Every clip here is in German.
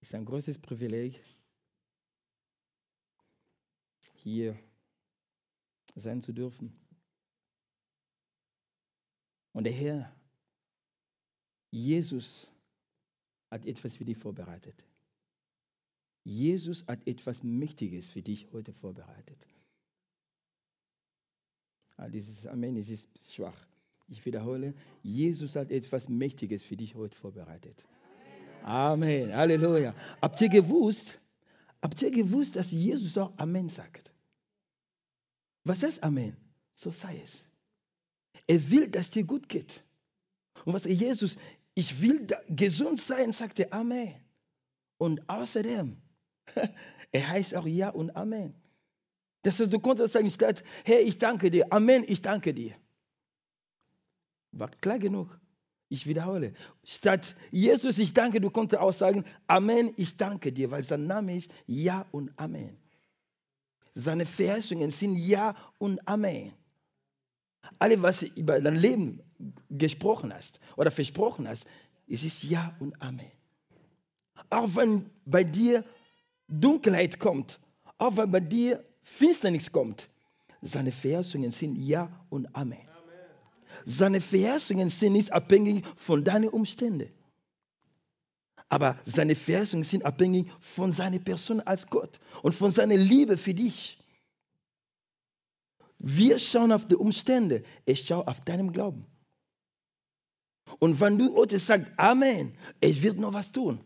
Es ist ein großes Privileg, hier sein zu dürfen. Und der Herr, Jesus, hat etwas für dich vorbereitet. Jesus hat etwas Mächtiges für dich heute vorbereitet. Ah, dieses Amen, es ist schwach. Ich wiederhole, Jesus hat etwas Mächtiges für dich heute vorbereitet. Amen. Halleluja. Habt ihr gewusst, habt ihr gewusst, dass Jesus auch Amen sagt? Was heißt Amen? So sei es. Er will, dass dir gut geht. Und was Jesus, ich will gesund sein, sagte Amen. Und außerdem, er heißt auch Ja und Amen. Das heißt, du konntest sagen, statt, Herr, ich danke dir, Amen, ich danke dir. War klar genug. Ich wiederhole. Statt Jesus, ich danke, du konntest auch sagen, Amen, ich danke dir, weil sein Name ist Ja und Amen. Seine Verheißungen sind Ja und Amen. Alle, was du über dein Leben gesprochen hast oder versprochen hast, es ist Ja und Amen. Auch wenn bei dir Dunkelheit kommt, auch wenn bei dir Finsternis kommt, seine Verheißungen sind Ja und Amen. Seine Verheißungen sind nicht abhängig von deinen Umständen. Aber seine Verheißungen sind abhängig von seiner Person als Gott und von seiner Liebe für dich. Wir schauen auf die Umstände, ich schaue auf deinem Glauben. Und wenn du heute sagst, Amen, er wird noch was tun.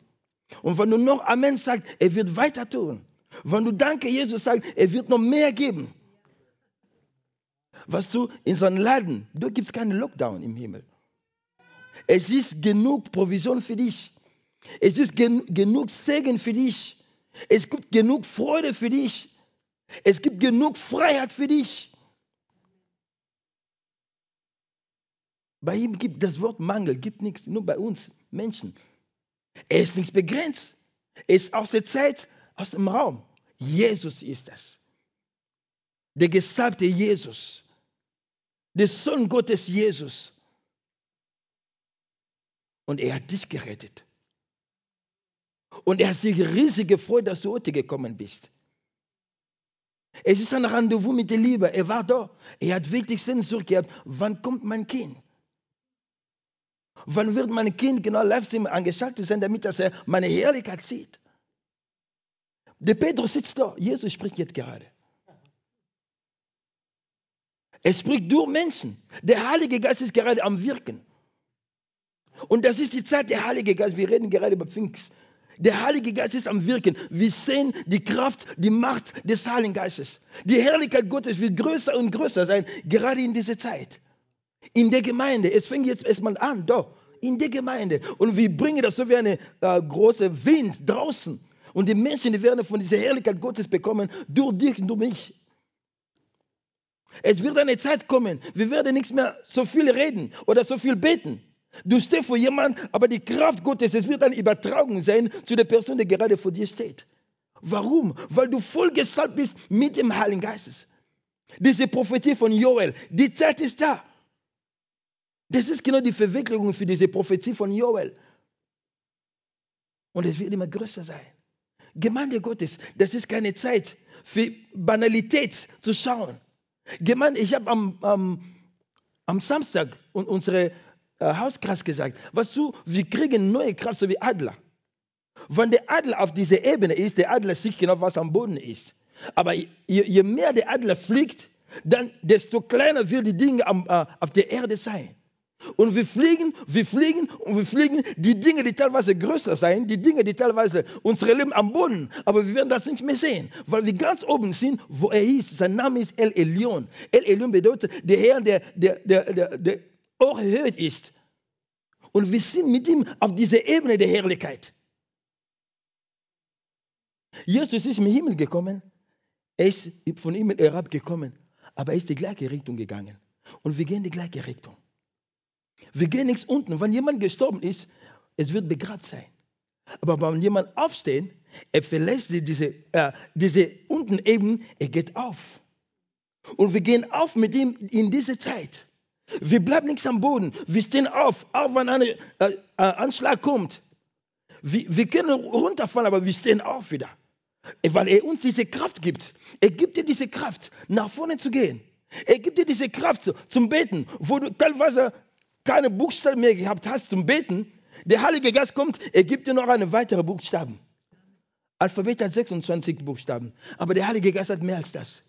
Und wenn du noch Amen sagst, er wird weiter tun. Wenn du Danke Jesus sagst, er wird noch mehr geben. Was du in so einem Laden, da gibt es keinen Lockdown im Himmel. Es ist genug Provision für dich. Es ist gen genug Segen für dich. Es gibt genug Freude für dich. Es gibt genug Freiheit für dich. Bei ihm gibt das Wort Mangel, gibt nichts, nur bei uns Menschen. Er ist nichts begrenzt. Er ist aus der Zeit, aus dem Raum. Jesus ist es. Der gesalbte Jesus. Der Sohn Gottes Jesus. Und er hat dich gerettet. Und er hat sich riesig gefreut, dass du heute gekommen bist. Es ist ein Rendezvous mit der Liebe. Er war da. Er hat wirklich Sehnsucht gehabt. Wann kommt mein Kind? Wann wird mein Kind genau Livestream angeschaltet sein, damit er meine Herrlichkeit sieht? Der Petrus sitzt da. Jesus spricht jetzt gerade. Er spricht durch Menschen. Der Heilige Geist ist gerade am Wirken. Und das ist die Zeit der Heilige Geist. Wir reden gerade über Pfingst. Der Heilige Geist ist am Wirken. Wir sehen die Kraft, die Macht des Heiligen Geistes. Die Herrlichkeit Gottes wird größer und größer sein, gerade in dieser Zeit. In der Gemeinde. Es fängt jetzt erstmal an, doch. In der Gemeinde. Und wir bringen das so wie eine äh, große Wind draußen. Und die Menschen, die werden von dieser Herrlichkeit Gottes bekommen, durch dich und durch mich. Es wird eine Zeit kommen, wir werden nichts mehr so viel reden oder so viel beten. Du stehst vor jemandem, aber die Kraft Gottes, es wird eine Übertragung sein zu der Person, die gerade vor dir steht. Warum? Weil du voll bist mit dem Heiligen Geistes. Diese Prophetie von Joel, die Zeit ist da. Das ist genau die Verwirklichung für diese Prophetie von Joel. Und es wird immer größer sein. Gemeinde Gottes, das ist keine Zeit für Banalität zu schauen. Gemeinde, ich habe am, am, am Samstag unsere äh, Hauskreis gesagt, was du, wir kriegen neue Kraft, so wie Adler. Wenn der Adler auf dieser Ebene ist, der Adler sieht genau, was am Boden ist. Aber je, je mehr der Adler fliegt, dann desto kleiner wird die Dinge am, äh, auf der Erde sein. Und wir fliegen, wir fliegen und wir fliegen die Dinge, die teilweise größer sein, die Dinge, die teilweise unsere Leben am Boden, aber wir werden das nicht mehr sehen, weil wir ganz oben sind, wo er ist. Sein Name ist El Elion. El Elion bedeutet der Herr, der, der, der, der, der erhöht ist. Und wir sind mit ihm auf dieser Ebene der Herrlichkeit. Jesus ist im Himmel gekommen, er ist von Himmel herabgekommen, aber er ist die gleiche Richtung gegangen. Und wir gehen die gleiche Richtung. Wir gehen nichts unten. Wenn jemand gestorben ist, es wird begrabt sein. Aber wenn jemand aufsteht, er verlässt diese, äh, diese unten eben, er geht auf. Und wir gehen auf mit ihm in diese Zeit. Wir bleiben nichts am Boden. Wir stehen auf, auch wenn ein äh, äh, Anschlag kommt. Wir, wir können runterfallen, aber wir stehen auf wieder. Weil er uns diese Kraft gibt. Er gibt dir diese Kraft, nach vorne zu gehen. Er gibt dir diese Kraft zum Beten, wo du teilweise keine Buchstaben mehr gehabt hast zum Beten. Der Heilige Geist kommt, er gibt dir noch eine weitere Buchstaben. Alphabet hat 26 Buchstaben, aber der Heilige Geist hat mehr als das.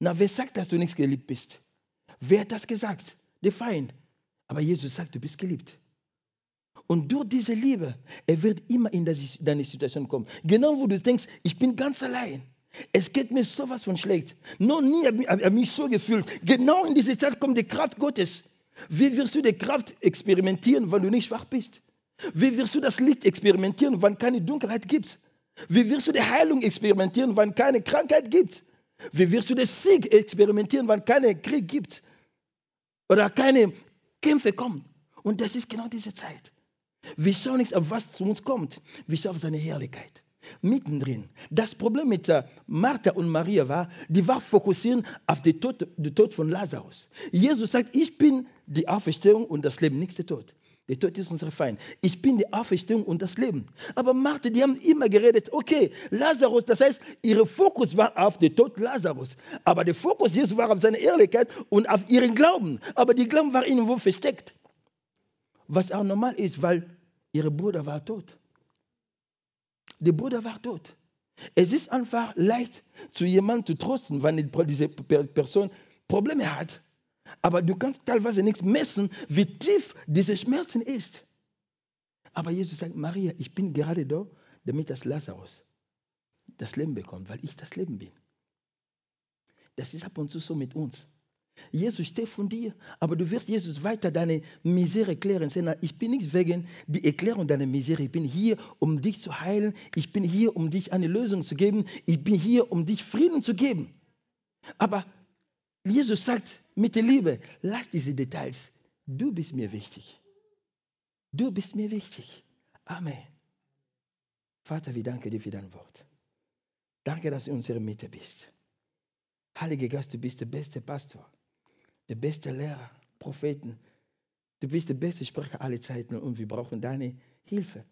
Na, wer sagt, dass du nicht geliebt bist? Wer hat das gesagt? Der Feind. Aber Jesus sagt, du bist geliebt. Und durch diese Liebe, er wird immer in deine Situation kommen. Genau wo du denkst, ich bin ganz allein. Es geht mir sowas von schlecht. Noch nie habe ich mich so gefühlt. Genau in diese Zeit kommt die Kraft Gottes. Wie wirst du die Kraft experimentieren, wenn du nicht schwach bist? Wie wirst du das Licht experimentieren, wenn keine Dunkelheit gibt? Wie wirst du die Heilung experimentieren, wenn keine Krankheit gibt? Wie wirst du den Sieg experimentieren, wenn keine Krieg gibt? Oder keine Kämpfe kommen? Und das ist genau diese Zeit. Wir schauen nicht auf, was zu uns kommt. Wir schauen auf seine Herrlichkeit. Mittendrin. Das Problem mit äh, Martha und Maria war, die war fokussiert auf den Tod, den Tod von Lazarus. Jesus sagt, ich bin die Auferstehung und das Leben, nicht der Tod. Der Tod ist unser Feind. Ich bin die Auferstehung und das Leben. Aber Martha, die haben immer geredet, okay, Lazarus, das heißt, ihr Fokus war auf den Tod Lazarus. Aber der Fokus Jesus war auf seine Ehrlichkeit und auf ihren Glauben. Aber die Glauben war irgendwo versteckt. Was auch normal ist, weil ihr Bruder war tot. Der Bruder war tot. Es ist einfach leicht, zu jemandem zu trösten, wenn diese Person Probleme hat. Aber du kannst teilweise nichts messen, wie tief diese Schmerzen ist. Aber Jesus sagt, Maria, ich bin gerade da, damit das Lazarus das Leben bekommt, weil ich das Leben bin. Das ist ab und zu so mit uns. Jesus steht von dir, aber du wirst Jesus weiter deine Misere erklären. Ich bin nicht wegen die Erklärung deiner Misere. Ich bin hier, um dich zu heilen. Ich bin hier, um dich eine Lösung zu geben. Ich bin hier, um dich Frieden zu geben. Aber Jesus sagt mit der Liebe, lass diese Details. Du bist mir wichtig. Du bist mir wichtig. Amen. Vater, wir danken dir für dein Wort. Danke, dass du in unserer Mitte bist. Heiliger Geist, du bist der beste Pastor der beste Lehrer, Propheten. Du bist der beste Sprecher aller Zeiten und wir brauchen deine Hilfe.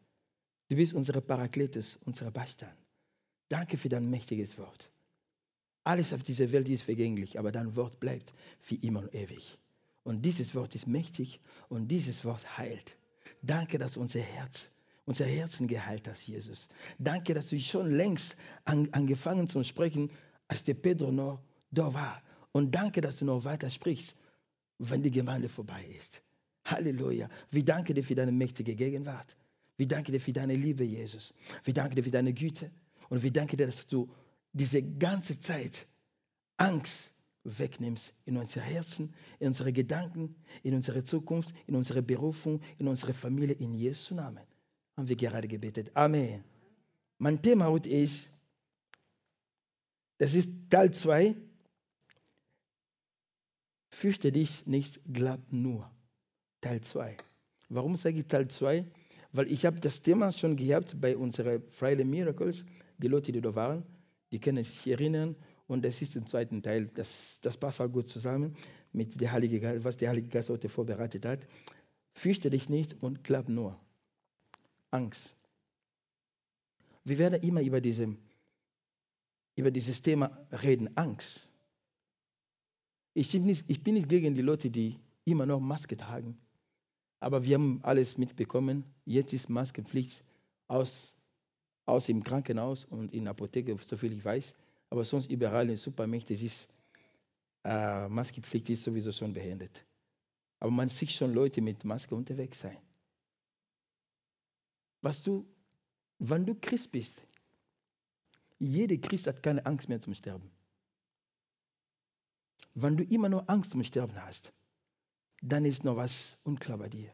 Du bist unser Parakletus, unser Beistand. Danke für dein mächtiges Wort. Alles auf dieser Welt ist vergänglich, aber dein Wort bleibt für immer und ewig. Und dieses Wort ist mächtig und dieses Wort heilt. Danke, dass unser Herz, unser Herzen geheilt hast, Jesus. Danke, dass du schon längst an, angefangen zu sprechen, als der Pedro noch da war. Und danke, dass du noch weiter sprichst, wenn die Gemeinde vorbei ist. Halleluja. Wir danken dir für deine mächtige Gegenwart. Wir danken dir für deine Liebe, Jesus. Wir danken dir für deine Güte. Und wir danken dir, dass du diese ganze Zeit Angst wegnimmst in unser Herzen, in unsere Gedanken, in unsere Zukunft, in unsere Berufung, in unsere Familie, in Jesu Namen. Haben wir gerade gebetet. Amen. Mein Thema heute ist, das ist Teil 2 Fürchte dich nicht, glaub nur. Teil 2. Warum sage ich Teil 2? Weil ich habe das Thema schon gehabt bei unseren Friday Miracles. Die Leute, die da waren, die können sich erinnern. Und das ist im zweiten Teil. Das, das passt auch gut zusammen mit der Heilige was der Heilige Geist heute vorbereitet hat. Fürchte dich nicht und glaub nur. Angst. Wir werden immer über, diese, über dieses Thema reden, Angst. Ich bin, nicht, ich bin nicht gegen die Leute, die immer noch Maske tragen. Aber wir haben alles mitbekommen. Jetzt ist Maskenpflicht aus, aus im Krankenhaus und in der Apotheke, soviel ich weiß. Aber sonst überall in Supermärkten ist äh, Maskenpflicht ist sowieso schon beendet. Aber man sieht schon Leute mit Maske unterwegs sein. Was du, wenn du Christ bist, jeder Christ hat keine Angst mehr zum Sterben. Wenn du immer noch Angst zum Sterben hast, dann ist noch was unklar bei dir.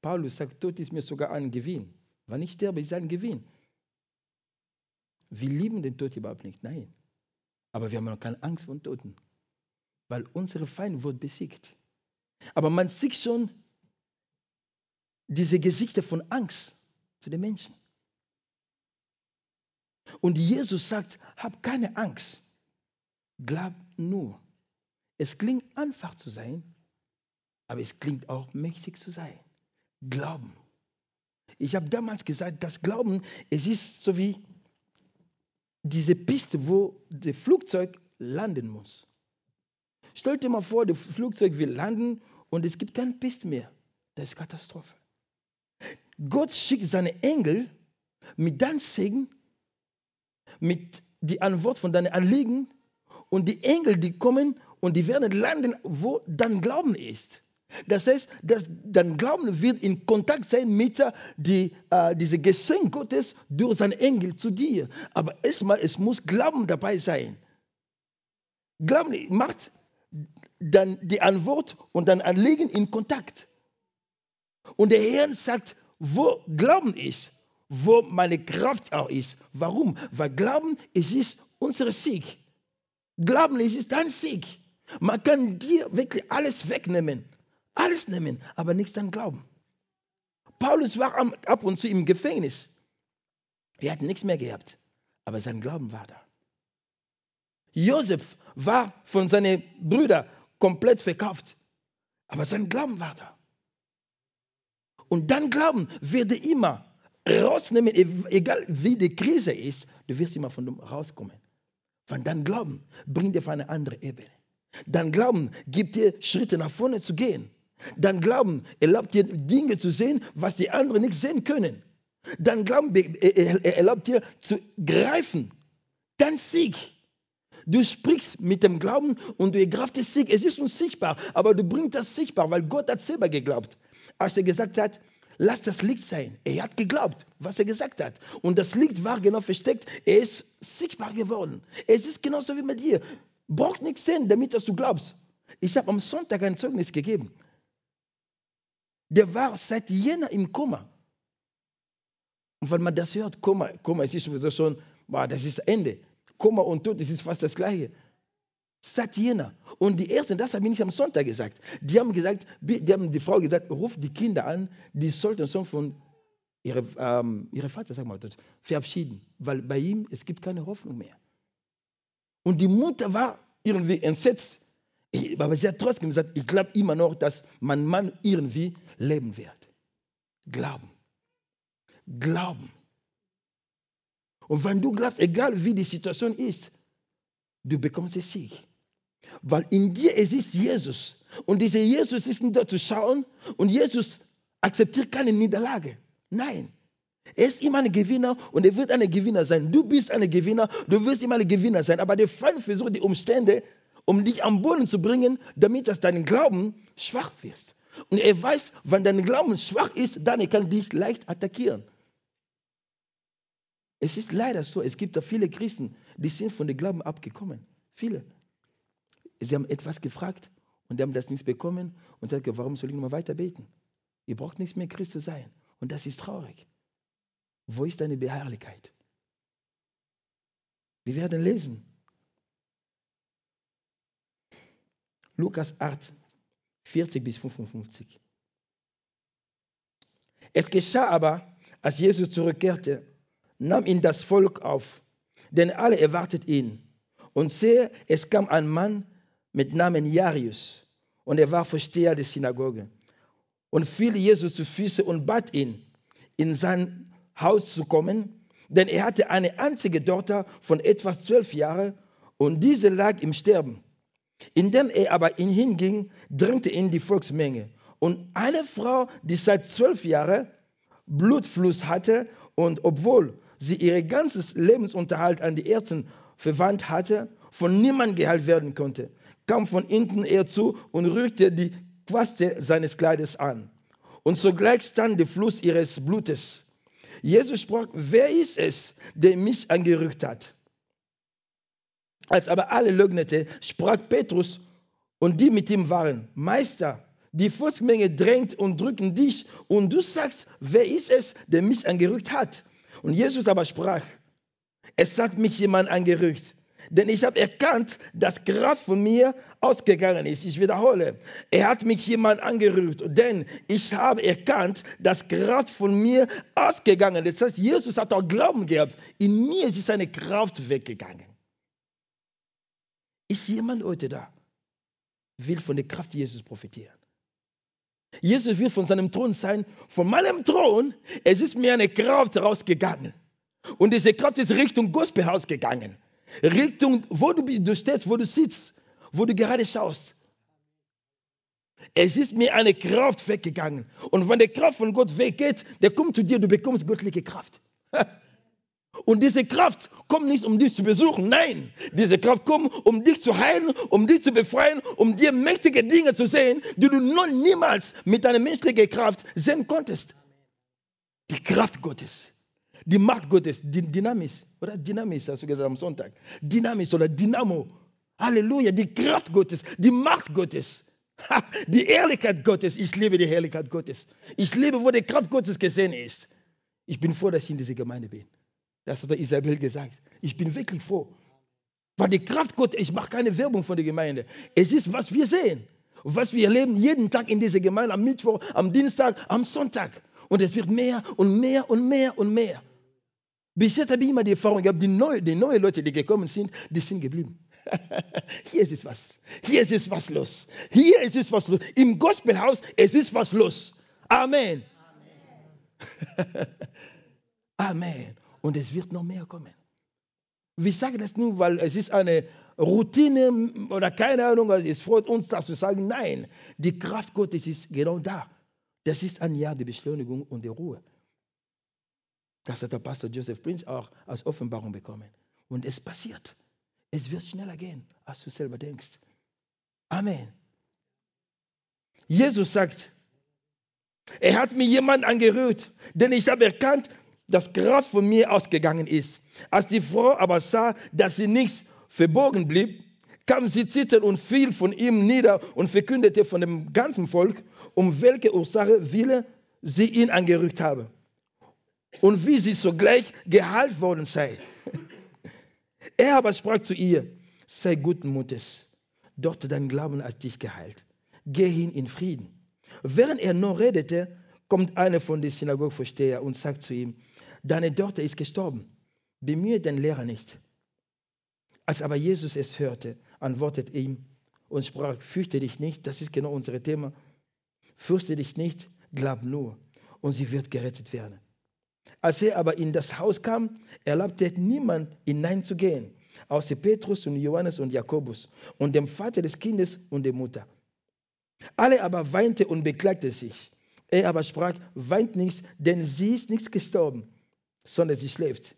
Paulus sagt, Tod ist mir sogar ein Gewinn. Wenn ich sterbe, ist es ein Gewinn. Wir lieben den Tod überhaupt nicht, nein. Aber wir haben noch keine Angst vor Toten, weil unsere Feind wird besiegt. Aber man sieht schon diese Gesichter von Angst zu den Menschen. Und Jesus sagt, hab keine Angst. Glaub nur. Es klingt einfach zu sein, aber es klingt auch mächtig zu sein. Glauben. Ich habe damals gesagt, das Glauben, es ist so wie diese Piste, wo das Flugzeug landen muss. Stell dir mal vor, das Flugzeug will landen und es gibt keine Piste mehr. Das ist Katastrophe. Gott schickt seine Engel mit deinem Segen, mit die Antwort von deinen Anliegen und die Engel, die kommen und die werden landen, wo dein Glauben ist. Das heißt, dass dein Glauben wird in Kontakt sein mit die, äh, diesem Geschenk Gottes durch seinen Engel zu dir. Aber erstmal, es muss Glauben dabei sein. Glauben macht dann die Antwort und dein Anliegen in Kontakt. Und der Herr sagt, wo Glauben ist, wo meine Kraft auch ist. Warum? Weil Glauben, es ist unser Sieg. Glauben, ist dein Sieg. Man kann dir wirklich alles wegnehmen. Alles nehmen, aber nichts an Glauben. Paulus war ab und zu im Gefängnis. Er hat nichts mehr gehabt, aber sein Glauben war da. Josef war von seinen Brüdern komplett verkauft, aber sein Glauben war da. Und dein Glauben werde immer rausnehmen, egal wie die Krise ist, du wirst immer von dem rauskommen. Von dein Glauben bringt dir auf eine andere Ebene. Dein Glauben gibt dir Schritte nach vorne zu gehen. Dein Glauben erlaubt dir Dinge zu sehen, was die anderen nicht sehen können. Dein Glauben erlaubt dir zu greifen. Dein Sieg. Du sprichst mit dem Glauben und du ergreifst den Sieg. Es ist unsichtbar, aber du bringst das sichtbar, weil Gott hat selber geglaubt. Als er gesagt hat, lass das Licht sein. Er hat geglaubt, was er gesagt hat. Und das Licht war genau versteckt. Er ist sichtbar geworden. Es ist genauso wie mit dir. Braucht nichts sehen, damit dass du glaubst. Ich habe am Sonntag ein Zeugnis gegeben. Der war seit Jänner im Koma. Und wenn man das hört, Koma, Koma, es ist sowieso schon, boah, das ist Ende. Koma und Tod, das ist fast das Gleiche. Seit Jänner. Und die Ersten, das habe ich nicht am Sonntag gesagt. Die haben gesagt, die haben die Frau gesagt, ruf die Kinder an, die sollten schon von ihrem ähm, ihre Vater, sag mal, verabschieden. Weil bei ihm, es gibt keine Hoffnung mehr. Und die Mutter war irgendwie entsetzt. Aber sie hat trotzdem gesagt, ich glaube immer noch, dass mein Mann irgendwie leben wird. Glauben. Glauben. Und wenn du glaubst, egal wie die Situation ist, du bekommst den Sieg. Weil in dir es ist Jesus. Und dieser Jesus ist nicht da zu schauen und Jesus akzeptiert keine Niederlage. Nein. Er ist immer ein Gewinner und er wird ein Gewinner sein. Du bist ein Gewinner, du wirst immer ein Gewinner sein. Aber der Feind versucht die Umstände um dich am Boden zu bringen, damit dass dein Glauben schwach wird. Und er weiß, wenn dein Glauben schwach ist, dann kann er dich leicht attackieren. Es ist leider so, es gibt da viele Christen, die sind von dem Glauben abgekommen. Viele. Sie haben etwas gefragt und die haben das nicht bekommen und sagen, warum soll ich noch mal weiter beten? Ihr braucht nichts mehr Christ zu sein. Und das ist traurig. Wo ist deine Beharrlichkeit? Wir werden lesen. Lukas 8, 40 bis 55. Es geschah aber, als Jesus zurückkehrte, nahm ihn das Volk auf, denn alle erwartet ihn. Und sehe, es kam ein Mann mit Namen Jarius, und er war Versteher der Synagoge, und fiel Jesus zu Füße und bat ihn, in sein Haus zu kommen, denn er hatte eine einzige Tochter von etwa zwölf Jahren, und diese lag im Sterben. Indem er aber ihn hinging, drängte ihn die Volksmenge. Und eine Frau, die seit zwölf Jahren Blutfluss hatte und obwohl sie ihr ganzes Lebensunterhalt an die Ärzte verwandt hatte, von niemand geheilt werden konnte, kam von hinten er zu und rührte die Quaste seines Kleides an. Und sogleich stand der Fluss ihres Blutes. Jesus sprach, wer ist es, der mich angerührt hat? Als aber alle leugnete, sprach Petrus und die mit ihm waren, Meister, die Volksmenge drängt und drückt dich und du sagst, wer ist es, der mich angerückt hat? Und Jesus aber sprach, es hat mich jemand angerückt, denn ich habe erkannt, dass Kraft von mir ausgegangen ist. Ich wiederhole, er hat mich jemand angerührt, denn ich habe erkannt, dass Kraft von mir ausgegangen ist. Das heißt, Jesus hat auch Glauben gehabt. In mir ist seine Kraft weggegangen. Ist jemand heute da, will von der Kraft Jesus profitieren? Jesus wird von seinem Thron sein. Von meinem Thron, es ist mir eine Kraft rausgegangen. Und diese Kraft ist Richtung Gospelhaus gegangen. Richtung, wo du, du stehst, wo du sitzt, wo du gerade schaust. Es ist mir eine Kraft weggegangen. Und wenn die Kraft von Gott weggeht, der kommt zu dir, du bekommst göttliche Kraft. Und diese Kraft kommt nicht, um dich zu besuchen. Nein, diese Kraft kommt, um dich zu heilen, um dich zu befreien, um dir mächtige Dinge zu sehen, die du noch niemals mit deiner menschlichen Kraft sehen konntest. Die Kraft Gottes, die Macht Gottes, die Dynamis, oder Dynamis hast du gesagt am Sonntag. Dynamis oder Dynamo. Halleluja, die Kraft Gottes, die Macht Gottes. Die Ehrlichkeit Gottes, ich liebe die Herrlichkeit Gottes. Ich liebe, wo die Kraft Gottes gesehen ist. Ich bin froh, dass ich in dieser Gemeinde bin. Das hat Isabel gesagt. Ich bin wirklich froh. Weil die Kraft Gottes, ich mache keine Werbung von der Gemeinde. Es ist, was wir sehen. Was wir erleben jeden Tag in dieser Gemeinde, am Mittwoch, am Dienstag, am Sonntag. Und es wird mehr und mehr und mehr und mehr. Bis jetzt habe ich immer die Erfahrung gehabt, die neuen die neue Leute, die gekommen sind, die sind geblieben. Hier ist es was. Hier ist es was los. Hier ist es was los. Im Gospelhaus, es ist was los. Amen. Amen. Amen und es wird noch mehr kommen. Wir sagen das nur, weil es ist eine Routine oder keine Ahnung, also es freut uns, dass wir sagen, nein, die Kraft Gottes ist genau da. Das ist ein Jahr der Beschleunigung und der Ruhe. Das hat der Pastor Joseph Prince auch als Offenbarung bekommen. Und es passiert. Es wird schneller gehen, als du selber denkst. Amen. Jesus sagt, er hat mir jemand angerührt, denn ich habe erkannt, dass Kraft von mir ausgegangen ist. Als die Frau aber sah, dass sie nichts verborgen blieb, kam sie zittern und fiel von ihm nieder und verkündete von dem ganzen Volk, um welche Ursache Wille sie ihn angerückt habe und wie sie sogleich geheilt worden sei. Er aber sprach zu ihr, sei guten Mutes, dort dein Glauben hat dich geheilt. Geh hin in Frieden. Während er noch redete, kommt einer von den Synagogenvorsteher und sagt zu ihm, deine Tochter ist gestorben. Bemühe den Lehrer nicht. Als aber Jesus es hörte, antwortet ihm und sprach, fürchte dich nicht, das ist genau unser Thema. Fürchte dich nicht, glaub nur, und sie wird gerettet werden. Als er aber in das Haus kam, erlaubte niemand hineinzugehen, außer Petrus und Johannes und Jakobus und dem Vater des Kindes und der Mutter. Alle aber weinten und beklagten sich. Er aber sprach, weint nicht, denn sie ist nicht gestorben, sondern sie schläft.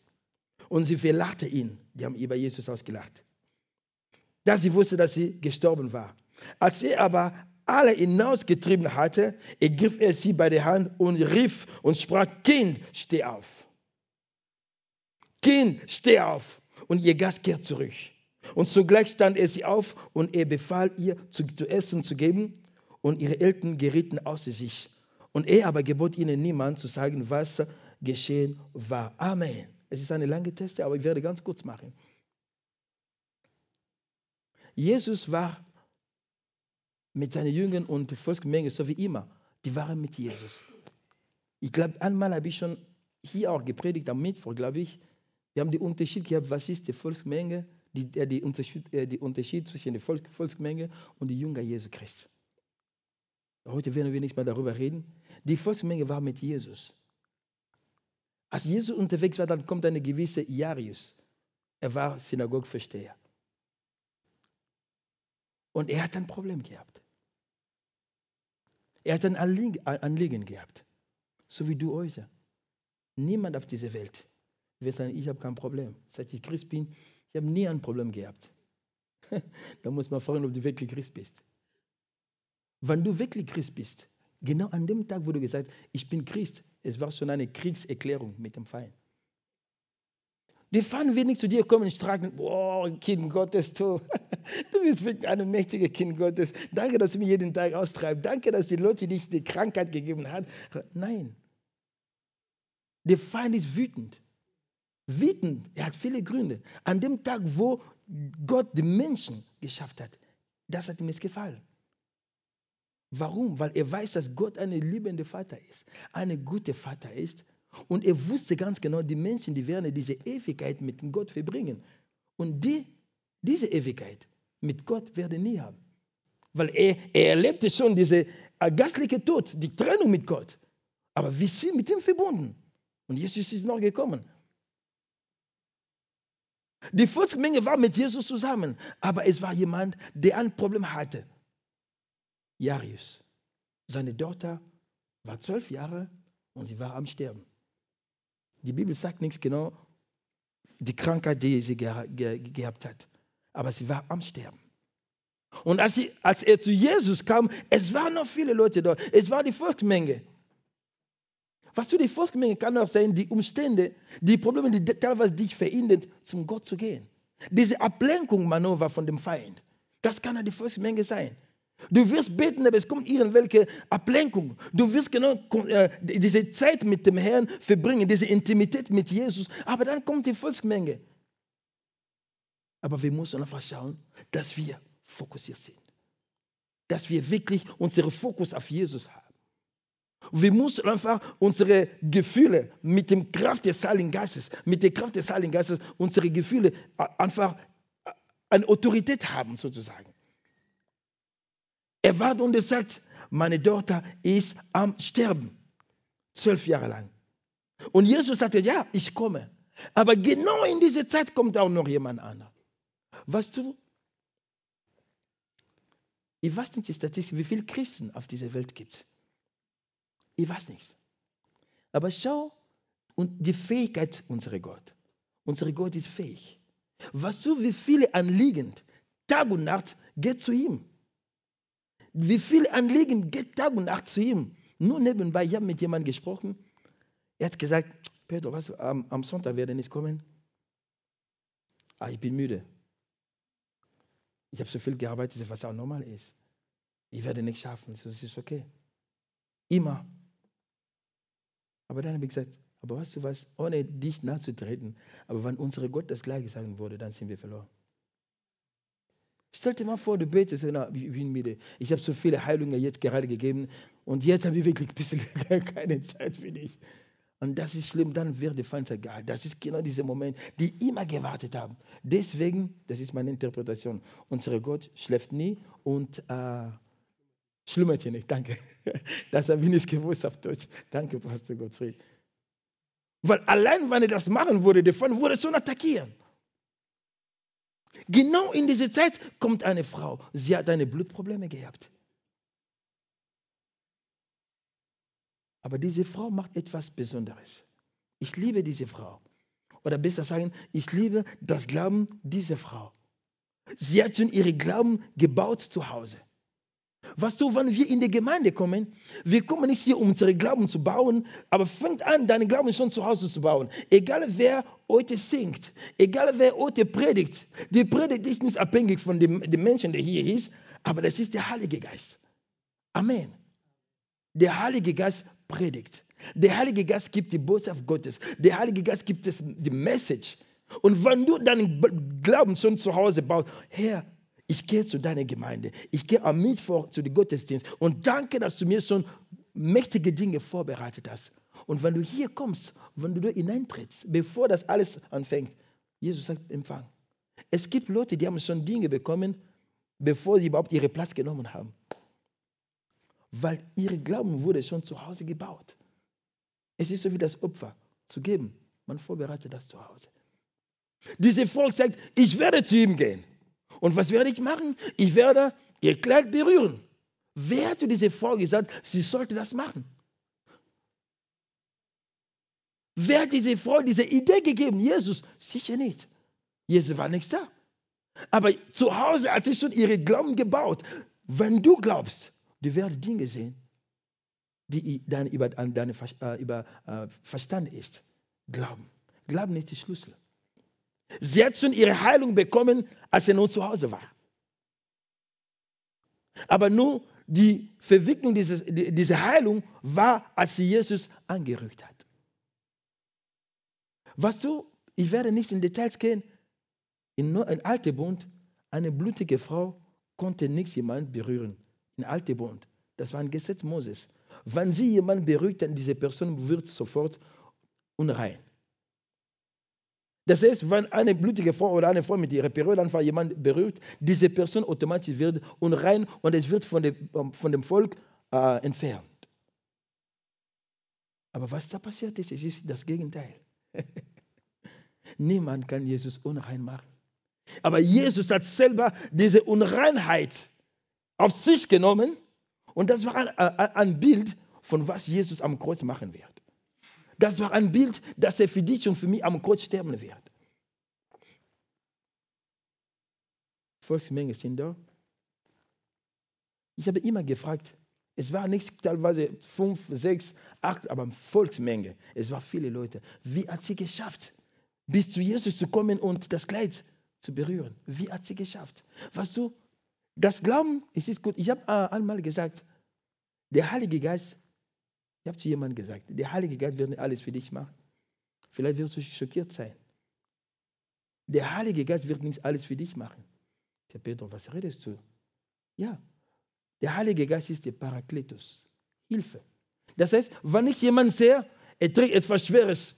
Und sie verlachte ihn. Die haben über Jesus ausgelacht. Da sie wusste, dass sie gestorben war. Als er aber alle hinausgetrieben hatte, ergriff er sie bei der Hand und rief und sprach, Kind, steh auf. Kind, steh auf. Und ihr Gast kehrt zurück. Und sogleich stand er sie auf und er befahl ihr zu, zu essen zu geben. Und ihre Eltern gerieten außer sich. Und er aber gebot ihnen niemand zu sagen, was geschehen war. Amen. Es ist eine lange Teste, aber ich werde ganz kurz machen. Jesus war mit seinen Jüngern und der Volksmenge, so wie immer, die waren mit Jesus. Ich glaube, einmal habe ich schon hier auch gepredigt, am Mittwoch, glaube ich. Wir haben den Unterschied gehabt, was ist die Volksmenge, die, äh, die, Unterschied, äh, die Unterschied zwischen der Volk, Volksmenge und die Jünger Jesu Christi. Heute werden wir nicht mehr darüber reden. Die Volksmenge war mit Jesus. Als Jesus unterwegs war, dann kommt eine gewisse Jarius. Er war Synagogenversteher. Und er hat ein Problem gehabt. Er hat ein Anliegen gehabt. So wie du heute. Niemand auf dieser Welt wird sagen, ich habe kein Problem. Seit ich Christ bin, ich habe nie ein Problem gehabt. da muss man fragen, ob du wirklich Christ bist. Wenn du wirklich Christ bist, genau an dem Tag, wo du gesagt hast, ich bin Christ, es war schon eine Kriegserklärung mit dem Feind. Die Feind wird nicht zu dir kommen und streiten, boah, Kind Gottes, du, du bist wirklich ein mächtiger Kind Gottes. Danke, dass du mich jeden Tag austreibst. Danke, dass die Leute dich die Krankheit gegeben haben. Nein. Der Feind ist wütend. Wütend, er hat viele Gründe. An dem Tag, wo Gott den Menschen geschafft hat, das hat ihm missgefallen. Warum? Weil er weiß, dass Gott ein liebender Vater ist, ein guter Vater ist. Und er wusste ganz genau, die Menschen, die werden diese Ewigkeit mit Gott verbringen. Und die, diese Ewigkeit mit Gott werden nie haben. Weil er, er erlebte schon diese gastliche Tod, die Trennung mit Gott. Aber wir sind mit ihm verbunden. Und Jesus ist noch gekommen. Die Volksmenge war mit Jesus zusammen, aber es war jemand, der ein Problem hatte. Jarius. Seine Tochter war zwölf Jahre und sie war am Sterben. Die Bibel sagt nichts genau, die Krankheit, die sie ge ge gehabt hat. Aber sie war am Sterben. Und als, sie, als er zu Jesus kam, es waren noch viele Leute dort. Es war die Volksmenge. Was für die Volksmenge kann auch sein, die Umstände, die Probleme, die teilweise dich verhindern, zum Gott zu gehen. Diese Ablenkung, Manöver von dem Feind, das kann ja die Volksmenge sein. Du wirst beten, aber es kommt irgendwelche Ablenkung. Du wirst genau äh, diese Zeit mit dem Herrn verbringen, diese Intimität mit Jesus, aber dann kommt die Volksmenge. Aber wir müssen einfach schauen, dass wir fokussiert sind. Dass wir wirklich unseren Fokus auf Jesus haben. Wir müssen einfach unsere Gefühle mit der Kraft des Heiligen Geistes, mit der Kraft des Heiligen Geistes, unsere Gefühle einfach eine Autorität haben, sozusagen. Er war und er sagt, meine Tochter ist am Sterben. Zwölf Jahre lang. Und Jesus sagte, ja, ich komme. Aber genau in dieser Zeit kommt auch noch jemand anderer. Weißt du, ich weiß nicht die Statistik, wie viele Christen auf dieser Welt gibt. Ich weiß nicht. Aber schau, und die Fähigkeit unserer Gott. Unser Gott ist fähig. Weißt du, wie viele Anliegen Tag und Nacht geht zu ihm? Wie viele Anliegen geht Tag und Nacht zu ihm? Nur nebenbei, ich habe mit jemandem gesprochen. Er hat gesagt, Pedro, was, am, am Sonntag werde ich nicht kommen. Ah, ich bin müde. Ich habe so viel gearbeitet, was auch normal ist. Ich werde nicht schaffen. Das ist okay. Immer. Aber dann habe ich gesagt, aber weißt du was, ohne dich nachzutreten, aber wenn unser Gott das Gleiche sagen würde, dann sind wir verloren. Stell dir mal vor, du betest, na, ich bin müde. Ich habe so viele Heilungen jetzt gerade gegeben und jetzt habe ich wirklich ein bisschen keine Zeit für dich. Und das ist schlimm, dann wird der Feind sagen, das ist genau dieser Moment, die immer gewartet haben. Deswegen, das ist meine Interpretation, unser Gott schläft nie und äh, schlummert hier nicht. Danke. Das habe ich nicht gewusst auf Deutsch. Danke, Pastor Gottfried. Weil allein, wenn er das machen würde, der Feind würde schon attackieren. Genau in diese Zeit kommt eine Frau. Sie hat eine Blutprobleme gehabt. Aber diese Frau macht etwas Besonderes. Ich liebe diese Frau. Oder besser sagen, ich liebe das Glauben dieser Frau. Sie hat schon ihre Glauben gebaut zu Hause. Was du, wenn wir in die Gemeinde kommen, wir kommen nicht hier, um unsere Glauben zu bauen, aber fängt an, deinen Glauben schon zu Hause zu bauen. Egal wer heute singt, egal wer heute predigt, die Predigt ist nicht abhängig von dem, dem Menschen, der hier ist, aber das ist der Heilige Geist. Amen. Der Heilige Geist predigt. Der Heilige Geist gibt die Botschaft Gottes. Der Heilige Geist gibt die Message. Und wenn du deinen Glauben schon zu Hause baust, Herr, ich gehe zu deiner Gemeinde. Ich gehe am Mittwoch zu dem Gottesdienst und danke, dass du mir schon mächtige Dinge vorbereitet hast. Und wenn du hier kommst, wenn du hineintrittst, bevor das alles anfängt, Jesus sagt, empfang. Es gibt Leute, die haben schon Dinge bekommen, bevor sie überhaupt ihren Platz genommen haben. Weil ihr Glauben wurde schon zu Hause gebaut. Es ist so wie das Opfer zu geben. Man vorbereitet das zu Hause. Dieses Volk sagt, ich werde zu ihm gehen. Und was werde ich machen? Ich werde ihr Kleid berühren. Wer hat diese Frau gesagt, sie sollte das machen? Wer hat diese Frau diese Idee gegeben? Jesus? Sicher nicht. Jesus war nichts da. Aber zu Hause hat sie schon ihre Glauben gebaut. Wenn du glaubst, du wirst Dinge sehen, die dann über, deinen äh, äh, Verstand ist. Glauben. Glauben ist der Schlüssel. Sie hat schon ihre Heilung bekommen, als sie nur zu Hause war. Aber nur die Verwicklung dieses, dieser Heilung war, als sie Jesus angerückt hat. Weißt du, ich werde nicht in Details gehen. In, in Alte Bund, eine blutige Frau konnte nichts jemand berühren. In Alte Bund. Das war ein Gesetz Moses. Wenn sie jemanden berührt, dann diese Person wird sofort unrein. Das heißt, wenn eine blutige Frau oder eine Frau mit ihrer Periode einfach jemand berührt, diese Person automatisch wird unrein und es wird von dem, von dem Volk äh, entfernt. Aber was da passiert ist, es ist das Gegenteil. Niemand kann Jesus unrein machen. Aber Jesus hat selber diese Unreinheit auf sich genommen und das war ein, ein Bild von was Jesus am Kreuz machen wird. Das war ein Bild, dass er für dich und für mich am Kreuz sterben wird. Volksmenge sind da. Ich habe immer gefragt, es war nicht teilweise fünf, sechs, acht, aber Volksmenge. Es waren viele Leute. Wie hat sie geschafft, bis zu Jesus zu kommen und das Kleid zu berühren? Wie hat sie geschafft? Weißt du, das Glauben, es ist gut. Ich habe einmal gesagt, der Heilige Geist, ich habe zu jemandem gesagt, der Heilige Geist wird nicht alles für dich machen. Vielleicht wirst du schockiert sein. Der Heilige Geist wird nicht alles für dich machen. Habe Petrus, was redest du? Ja, der Heilige Geist ist der Parakletus, Hilfe. Das heißt, wenn ich jemanden sehe, er trägt etwas Schweres,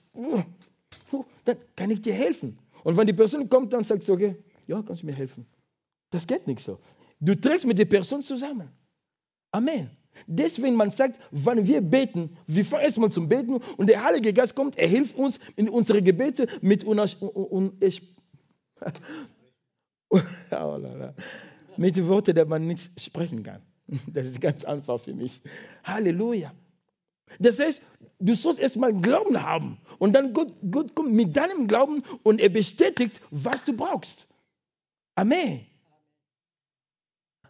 dann kann ich dir helfen. Und wenn die Person kommt, dann sagt sie, okay, ja, kannst du mir helfen. Das geht nicht so. Du trägst mit der Person zusammen. Amen. Deswegen man sagt, wenn wir beten, wir fangen erstmal zum Beten und der Heilige Geist kommt, er hilft uns in unsere Gebete mit, un, mit Worten, die man nicht sprechen kann. Das ist ganz einfach für mich. Halleluja. Das heißt, du sollst erstmal Glauben haben und dann Gott, Gott kommt mit deinem Glauben und er bestätigt, was du brauchst. Amen.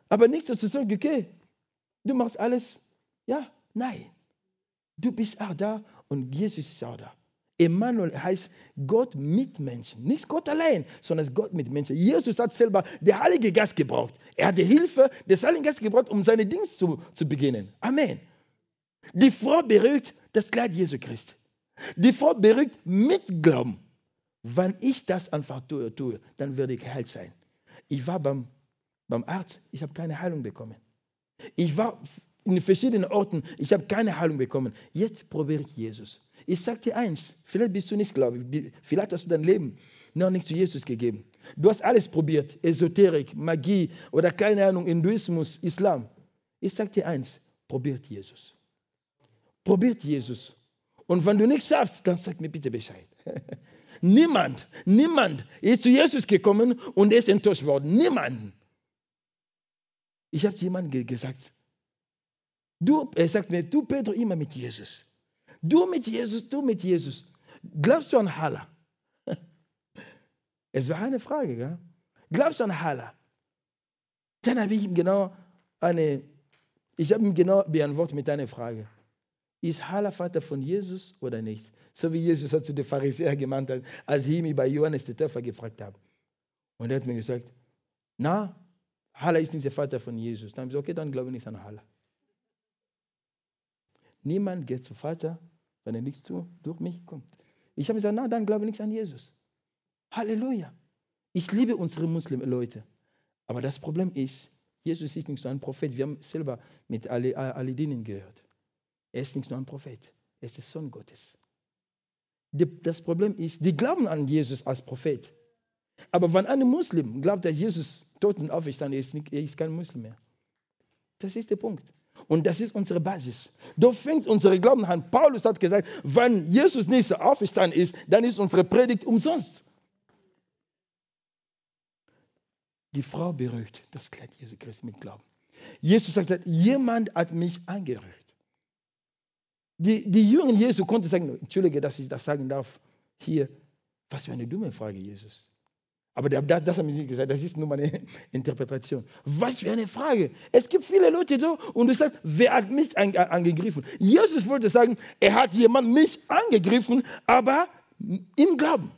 Aber nicht, dass du sagst, okay, du machst alles. Ja, nein. Du bist auch da und Jesus ist auch da. Emmanuel heißt Gott mit Menschen. Nicht Gott allein, sondern Gott mit Menschen. Jesus hat selber den Heiligen Geist gebraucht. Er hat die Hilfe des Heiligen Geistes gebraucht, um seinen Dienst zu, zu beginnen. Amen. Die Frau berührt das Kleid Jesu Christi. Die Frau berührt mit Glauben. Wenn ich das einfach tue, tue dann werde ich geheilt sein. Ich war beim, beim Arzt, ich habe keine Heilung bekommen. Ich war in verschiedenen Orten, ich habe keine Heilung bekommen. Jetzt probiere ich Jesus. Ich sage dir eins, vielleicht bist du nicht gläubig, vielleicht hast du dein Leben noch nicht zu Jesus gegeben. Du hast alles probiert, Esoterik, Magie oder keine Ahnung, Hinduismus, Islam. Ich sage dir eins, probiert Jesus. Probiert Jesus. Und wenn du nichts schaffst, dann sag mir bitte Bescheid. niemand, niemand ist zu Jesus gekommen und ist enttäuscht worden. Niemand. Ich habe zu jemandem gesagt, du, er sagt mir, du Pedro, immer mit Jesus. Du mit Jesus, du mit Jesus. Glaubst du an Allah? Es war eine Frage, gell? Glaubst du an Allah? Dann habe ich ihm genau eine, ich habe ihm genau beantwortet mit einer Frage. Ist Allah Vater von Jesus oder nicht? So wie Jesus hat zu den Pharisäern gemeint hat, als sie ihn bei Johannes der Täufer gefragt haben. Und er hat mir gesagt, na, Allah ist nicht der Vater von Jesus. Dann habe ich gesagt, okay, dann glaube ich nicht an Allah. Niemand geht zum Vater, wenn er nichts zu, durch mich kommt. Ich habe gesagt, na, dann glaube ich nicht an Jesus. Halleluja. Ich liebe unsere Muslim-Leute. Aber das Problem ist, Jesus ist nicht so ein Prophet. Wir haben selber mit Ali, Ali Dinin gehört. Er ist nicht nur ein Prophet. Er ist der Sohn Gottes. Das Problem ist, die glauben an Jesus als Prophet. Aber wenn ein Muslim glaubt, dass Jesus Toten auferstanden ist, er ist kein Muslim mehr. Das ist der Punkt. Und das ist unsere Basis. Da fängt unsere Glauben an. Paulus hat gesagt, wenn Jesus nicht so auferstanden ist, dann ist unsere Predigt umsonst. Die Frau berührt das Kleid Jesu Christi mit Glauben. Jesus sagt, jemand hat mich angerührt. Die, die Jünger Jesu konnten sagen, entschuldige, dass ich das sagen darf, hier, was für eine dumme Frage, Jesus. Aber das, haben sie nicht gesagt, das ist nur meine Interpretation. Was für eine Frage. Es gibt viele Leute da und du sagst, wer hat mich angegriffen? Jesus wollte sagen, er hat jemand mich angegriffen, aber im Glauben.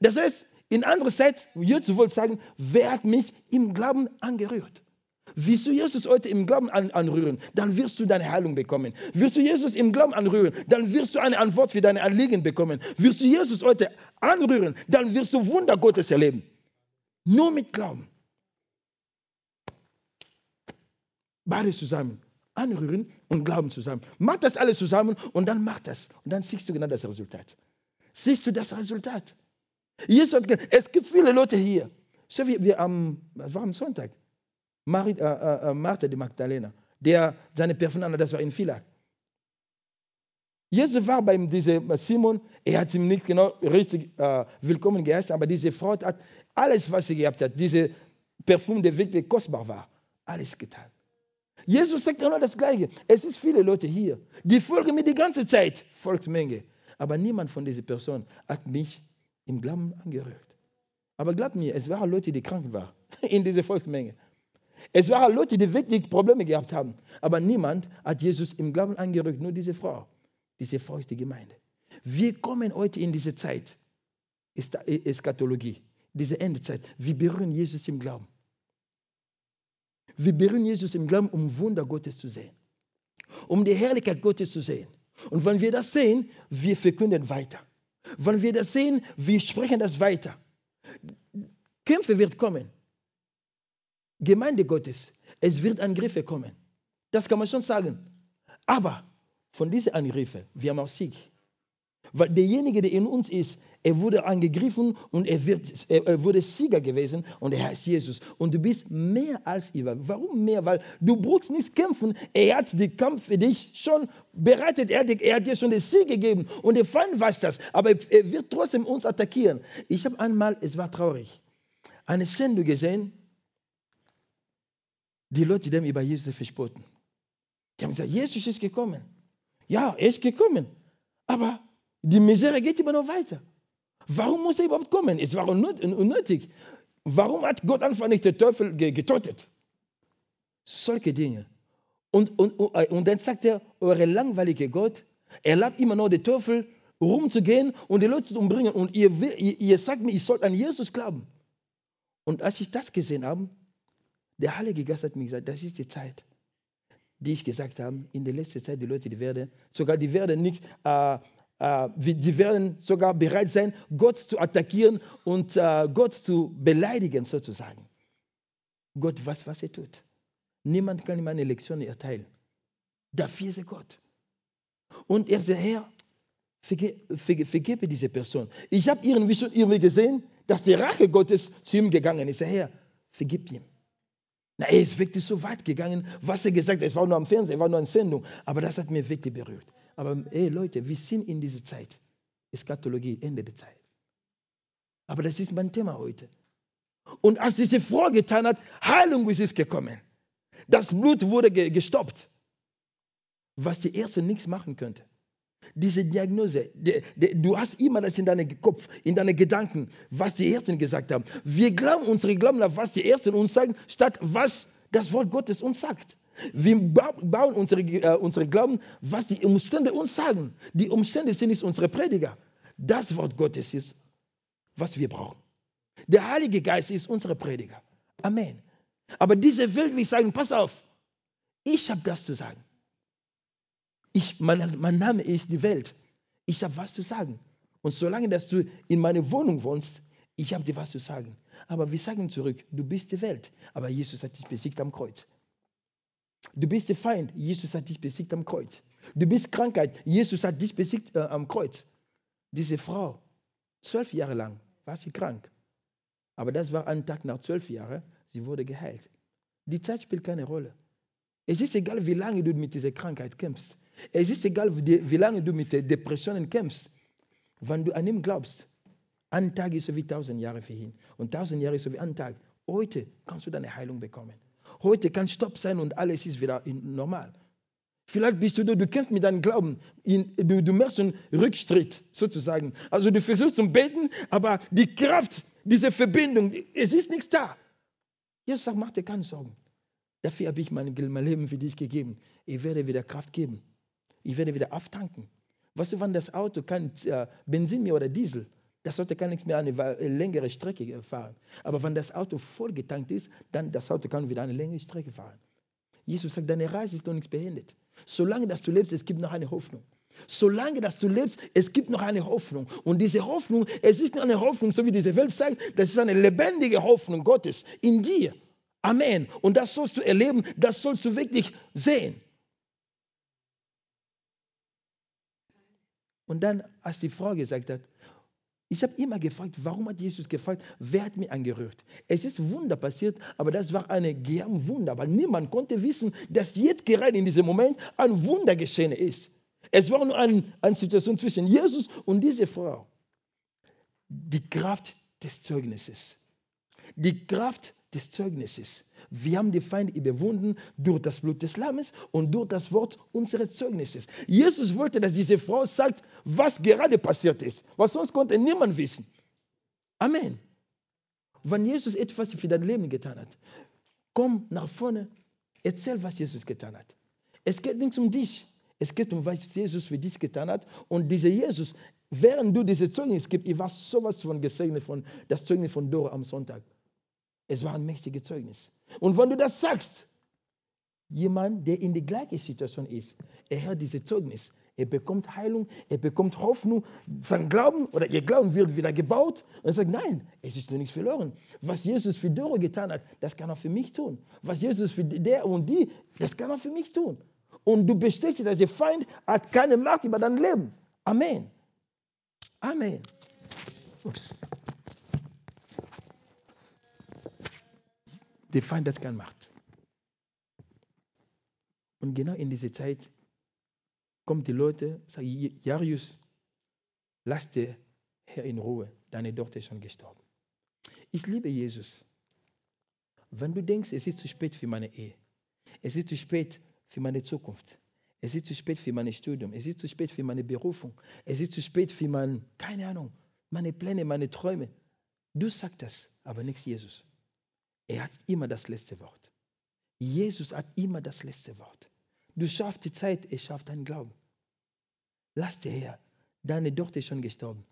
Das heißt, in anderer Zeit, Jesus wollte sagen, wer hat mich im Glauben angerührt? Wirst du Jesus heute im Glauben an, anrühren, dann wirst du deine Heilung bekommen. Wirst du Jesus im Glauben anrühren, dann wirst du eine Antwort für deine Anliegen bekommen. Wirst du Jesus heute anrühren, dann wirst du Wunder Gottes erleben. Nur mit Glauben. Beides zusammen. Anrühren und Glauben zusammen. Mach das alles zusammen und dann mach das. Und dann siehst du genau das Resultat. Siehst du das Resultat? Jesus hat es gibt viele Leute hier. So wie wir am, war am Sonntag. Marit, äh, äh, äh, Martha die Magdalena, der seine Personale, das war in Villach. Jesus war bei diesem Simon, er hat ihm nicht genau richtig äh, willkommen geheißen, aber diese Frau hat alles, was sie gehabt hat, diese Parfum, der wirklich kostbar war, alles getan. Jesus sagt genau das Gleiche. Es ist viele Leute hier, die folgen mir die ganze Zeit, Volksmenge. Aber niemand von diesen Personen hat mich im Glauben angerührt. Aber glaubt mir, es waren Leute, die krank waren in dieser Volksmenge. Es waren Leute, die wirklich Probleme gehabt haben. Aber niemand hat Jesus im Glauben angerückt, nur diese Frau. Diese Frau ist die Gemeinde. Wir kommen heute in diese Zeit, Eskatologie, diese Endzeit. Wir berühren Jesus im Glauben. Wir berühren Jesus im Glauben, um Wunder Gottes zu sehen, um die Herrlichkeit Gottes zu sehen. Und wenn wir das sehen, wir verkünden weiter. Wenn wir das sehen, wir sprechen das weiter. Kämpfe wird kommen. Gemeinde Gottes, es wird Angriffe kommen. Das kann man schon sagen. Aber von diesen Angriffen, wir haben auch Sieg. Weil derjenige, der in uns ist, er wurde angegriffen und er, wird, er wurde Sieger gewesen und er heißt Jesus. Und du bist mehr als Eva. Warum mehr? Weil du brauchst nicht kämpfen. Er hat den Kampf für dich schon bereitet. Er hat, er hat dir schon den Sieg gegeben und der Feind weiß das. Aber er wird trotzdem uns attackieren. Ich habe einmal, es war traurig, eine Sendung gesehen, die Leute, die haben über Jesus verspotten. Die haben gesagt, Jesus ist gekommen. Ja, er ist gekommen. Aber die Misere geht immer noch weiter. Warum muss er überhaupt kommen? Es war unnötig. Warum hat Gott einfach nicht den Teufel getötet? Solche Dinge. Und, und, und dann sagt er, eure langweilige Gott, er lässt immer noch den Teufel rumzugehen und die Leute zu umbringen. Und ihr, ihr, ihr sagt mir, ich soll an Jesus glauben. Und als ich das gesehen habe, der Heilige Geist hat mir gesagt, das ist die Zeit, die ich gesagt habe, in der letzten Zeit, die Leute, die werden, sogar die werden nicht äh, äh, die werden sogar bereit sein, Gott zu attackieren und äh, Gott zu beleidigen sozusagen. Gott weiß, was er tut. Niemand kann ihm eine Lektion erteilen. Dafür ist er Gott. Und er sagt, Herr, verge, verge, vergebe diese Person. Ich habe irgendwie schon irgendwie gesehen, dass die Rache Gottes zu ihm gegangen ist. Herr, vergib ihm. Na, er ist wirklich so weit gegangen, was er gesagt hat. Es war nur am Fernsehen, es war nur eine Sendung. Aber das hat mir wirklich berührt. Aber hey Leute, wir sind in dieser Zeit. Eskatologie, Ende der Zeit. Aber das ist mein Thema heute. Und als diese Frau getan hat, Heilung ist gekommen. Das Blut wurde gestoppt. Was die Ärzte nichts machen könnte. Diese Diagnose, die, die, du hast immer das in deinem Kopf, in deinen Gedanken, was die Ärzte gesagt haben. Wir glauben unsere Glauben auf, was die Ärzte uns sagen, statt was das Wort Gottes uns sagt. Wir bauen unsere, äh, unsere Glauben, was die Umstände uns sagen. Die Umstände sind nicht unsere Prediger. Das Wort Gottes ist, was wir brauchen. Der Heilige Geist ist unsere Prediger. Amen. Aber diese Welt will sagen, pass auf, ich habe das zu sagen. Ich, mein, mein Name ist die Welt. Ich habe was zu sagen. Und solange dass du in meiner Wohnung wohnst, ich habe dir was zu sagen. Aber wir sagen zurück, du bist die Welt. Aber Jesus hat dich besiegt am Kreuz. Du bist der Feind. Jesus hat dich besiegt am Kreuz. Du bist Krankheit. Jesus hat dich besiegt äh, am Kreuz. Diese Frau, zwölf Jahre lang war sie krank. Aber das war ein Tag nach zwölf Jahren, sie wurde geheilt. Die Zeit spielt keine Rolle. Es ist egal, wie lange du mit dieser Krankheit kämpfst. Es ist egal, wie lange du mit Depressionen kämpfst. Wenn du an ihm glaubst, ein Tag ist so wie tausend Jahre für ihn. Und tausend Jahre ist so wie ein Tag. Heute kannst du deine Heilung bekommen. Heute kann Stopp sein und alles ist wieder normal. Vielleicht bist du, du kämpfst mit deinem Glauben, du, du machst einen Rückschritt sozusagen. Also du versuchst zu beten, aber die Kraft, diese Verbindung, es ist nichts da. Jesus sagt, mach dir keine Sorgen. Dafür habe ich mein, Leben für dich gegeben. Ich werde wieder Kraft geben. Ich werde wieder auftanken. Weißt du, wenn das Auto kein äh, Benzin mehr oder Diesel, das sollte gar nichts mehr eine längere Strecke fahren. Aber wenn das Auto vollgetankt ist, dann das Auto kann wieder eine längere Strecke fahren. Jesus sagt, deine Reise ist noch nichts beendet. Solange dass du lebst, es gibt noch eine Hoffnung. Solange dass du lebst, es gibt noch eine Hoffnung. Und diese Hoffnung, es ist nicht eine Hoffnung, so wie diese Welt sagt, das ist eine lebendige Hoffnung Gottes in dir. Amen. Und das sollst du erleben, das sollst du wirklich sehen. Und dann, als die Frau gesagt hat, Ich habe immer gefragt, warum hat Jesus gefragt, wer hat mich angerührt? Es ist Wunder passiert, aber das war ein Wunder, weil niemand konnte wissen, dass jetzt gerade in diesem Moment ein Wunder geschehen ist. Es war nur eine, eine Situation zwischen Jesus und dieser Frau. Die Kraft des Zeugnisses. Die Kraft des Zeugnisses. Wir haben die Feinde überwunden durch das Blut des Lammes und durch das Wort unseres Zeugnisses. Jesus wollte, dass diese Frau sagt, was gerade passiert ist, was sonst konnte niemand wissen. Amen. Wenn Jesus etwas für dein Leben getan hat, komm nach vorne, erzähl, was Jesus getan hat. Es geht nicht um dich, es geht um, was Jesus für dich getan hat. Und dieser Jesus, während du diese Zeugnis gibst, ich war sowas von gesegnet von das Zeugnis von Dora am Sonntag. Es war ein mächtiges Zeugnis. Und wenn du das sagst, jemand, der in der gleichen Situation ist, er hört dieses Zeugnis, er bekommt Heilung, er bekommt Hoffnung, sein Glauben oder ihr Glauben wird wieder gebaut und er sagt, nein, es ist nur nichts verloren. Was Jesus für Doro getan hat, das kann er für mich tun. Was Jesus für der und die, das kann er für mich tun. Und du bestätigst, dass der Feind hat keine Macht über dein Leben. Amen. Amen. Ups. Der Feind hat keine Macht. Und genau in diese Zeit kommen die Leute, sagen, Jarius, lass den Herr in Ruhe, deine Tochter ist schon gestorben. Ich liebe Jesus. Wenn du denkst, es ist zu spät für meine Ehe, es ist zu spät für meine Zukunft, es ist zu spät für mein Studium, es ist zu spät für meine Berufung, es ist zu spät für mein, keine Ahnung, meine Pläne, meine Träume. Du sagst das, aber nichts Jesus. Er hat immer das letzte Wort. Jesus hat immer das letzte Wort. Du schaffst die Zeit, er schafft deinen Glauben. Lass dir her. Deine Tochter ist schon gestorben.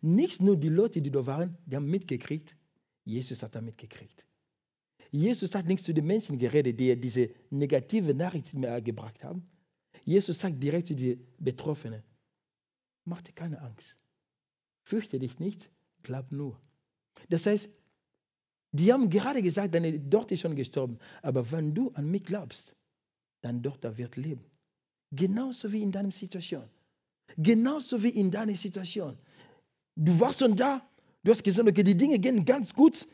Nicht nur die Leute, die da waren, die haben mitgekriegt. Jesus hat da mitgekriegt. Jesus hat nichts zu den Menschen geredet, die diese negative Nachricht gebracht haben. Jesus sagt direkt zu den Betroffenen: Mach dir keine Angst. Fürchte dich nicht, glaub nur. Das heißt, die haben gerade gesagt, deine Tochter ist schon gestorben. Aber wenn du an mich glaubst, deine Tochter wird leben. Genauso wie in deiner Situation. Genauso wie in deiner Situation. Du warst schon da, du hast gesagt, okay, die Dinge gehen ganz gut,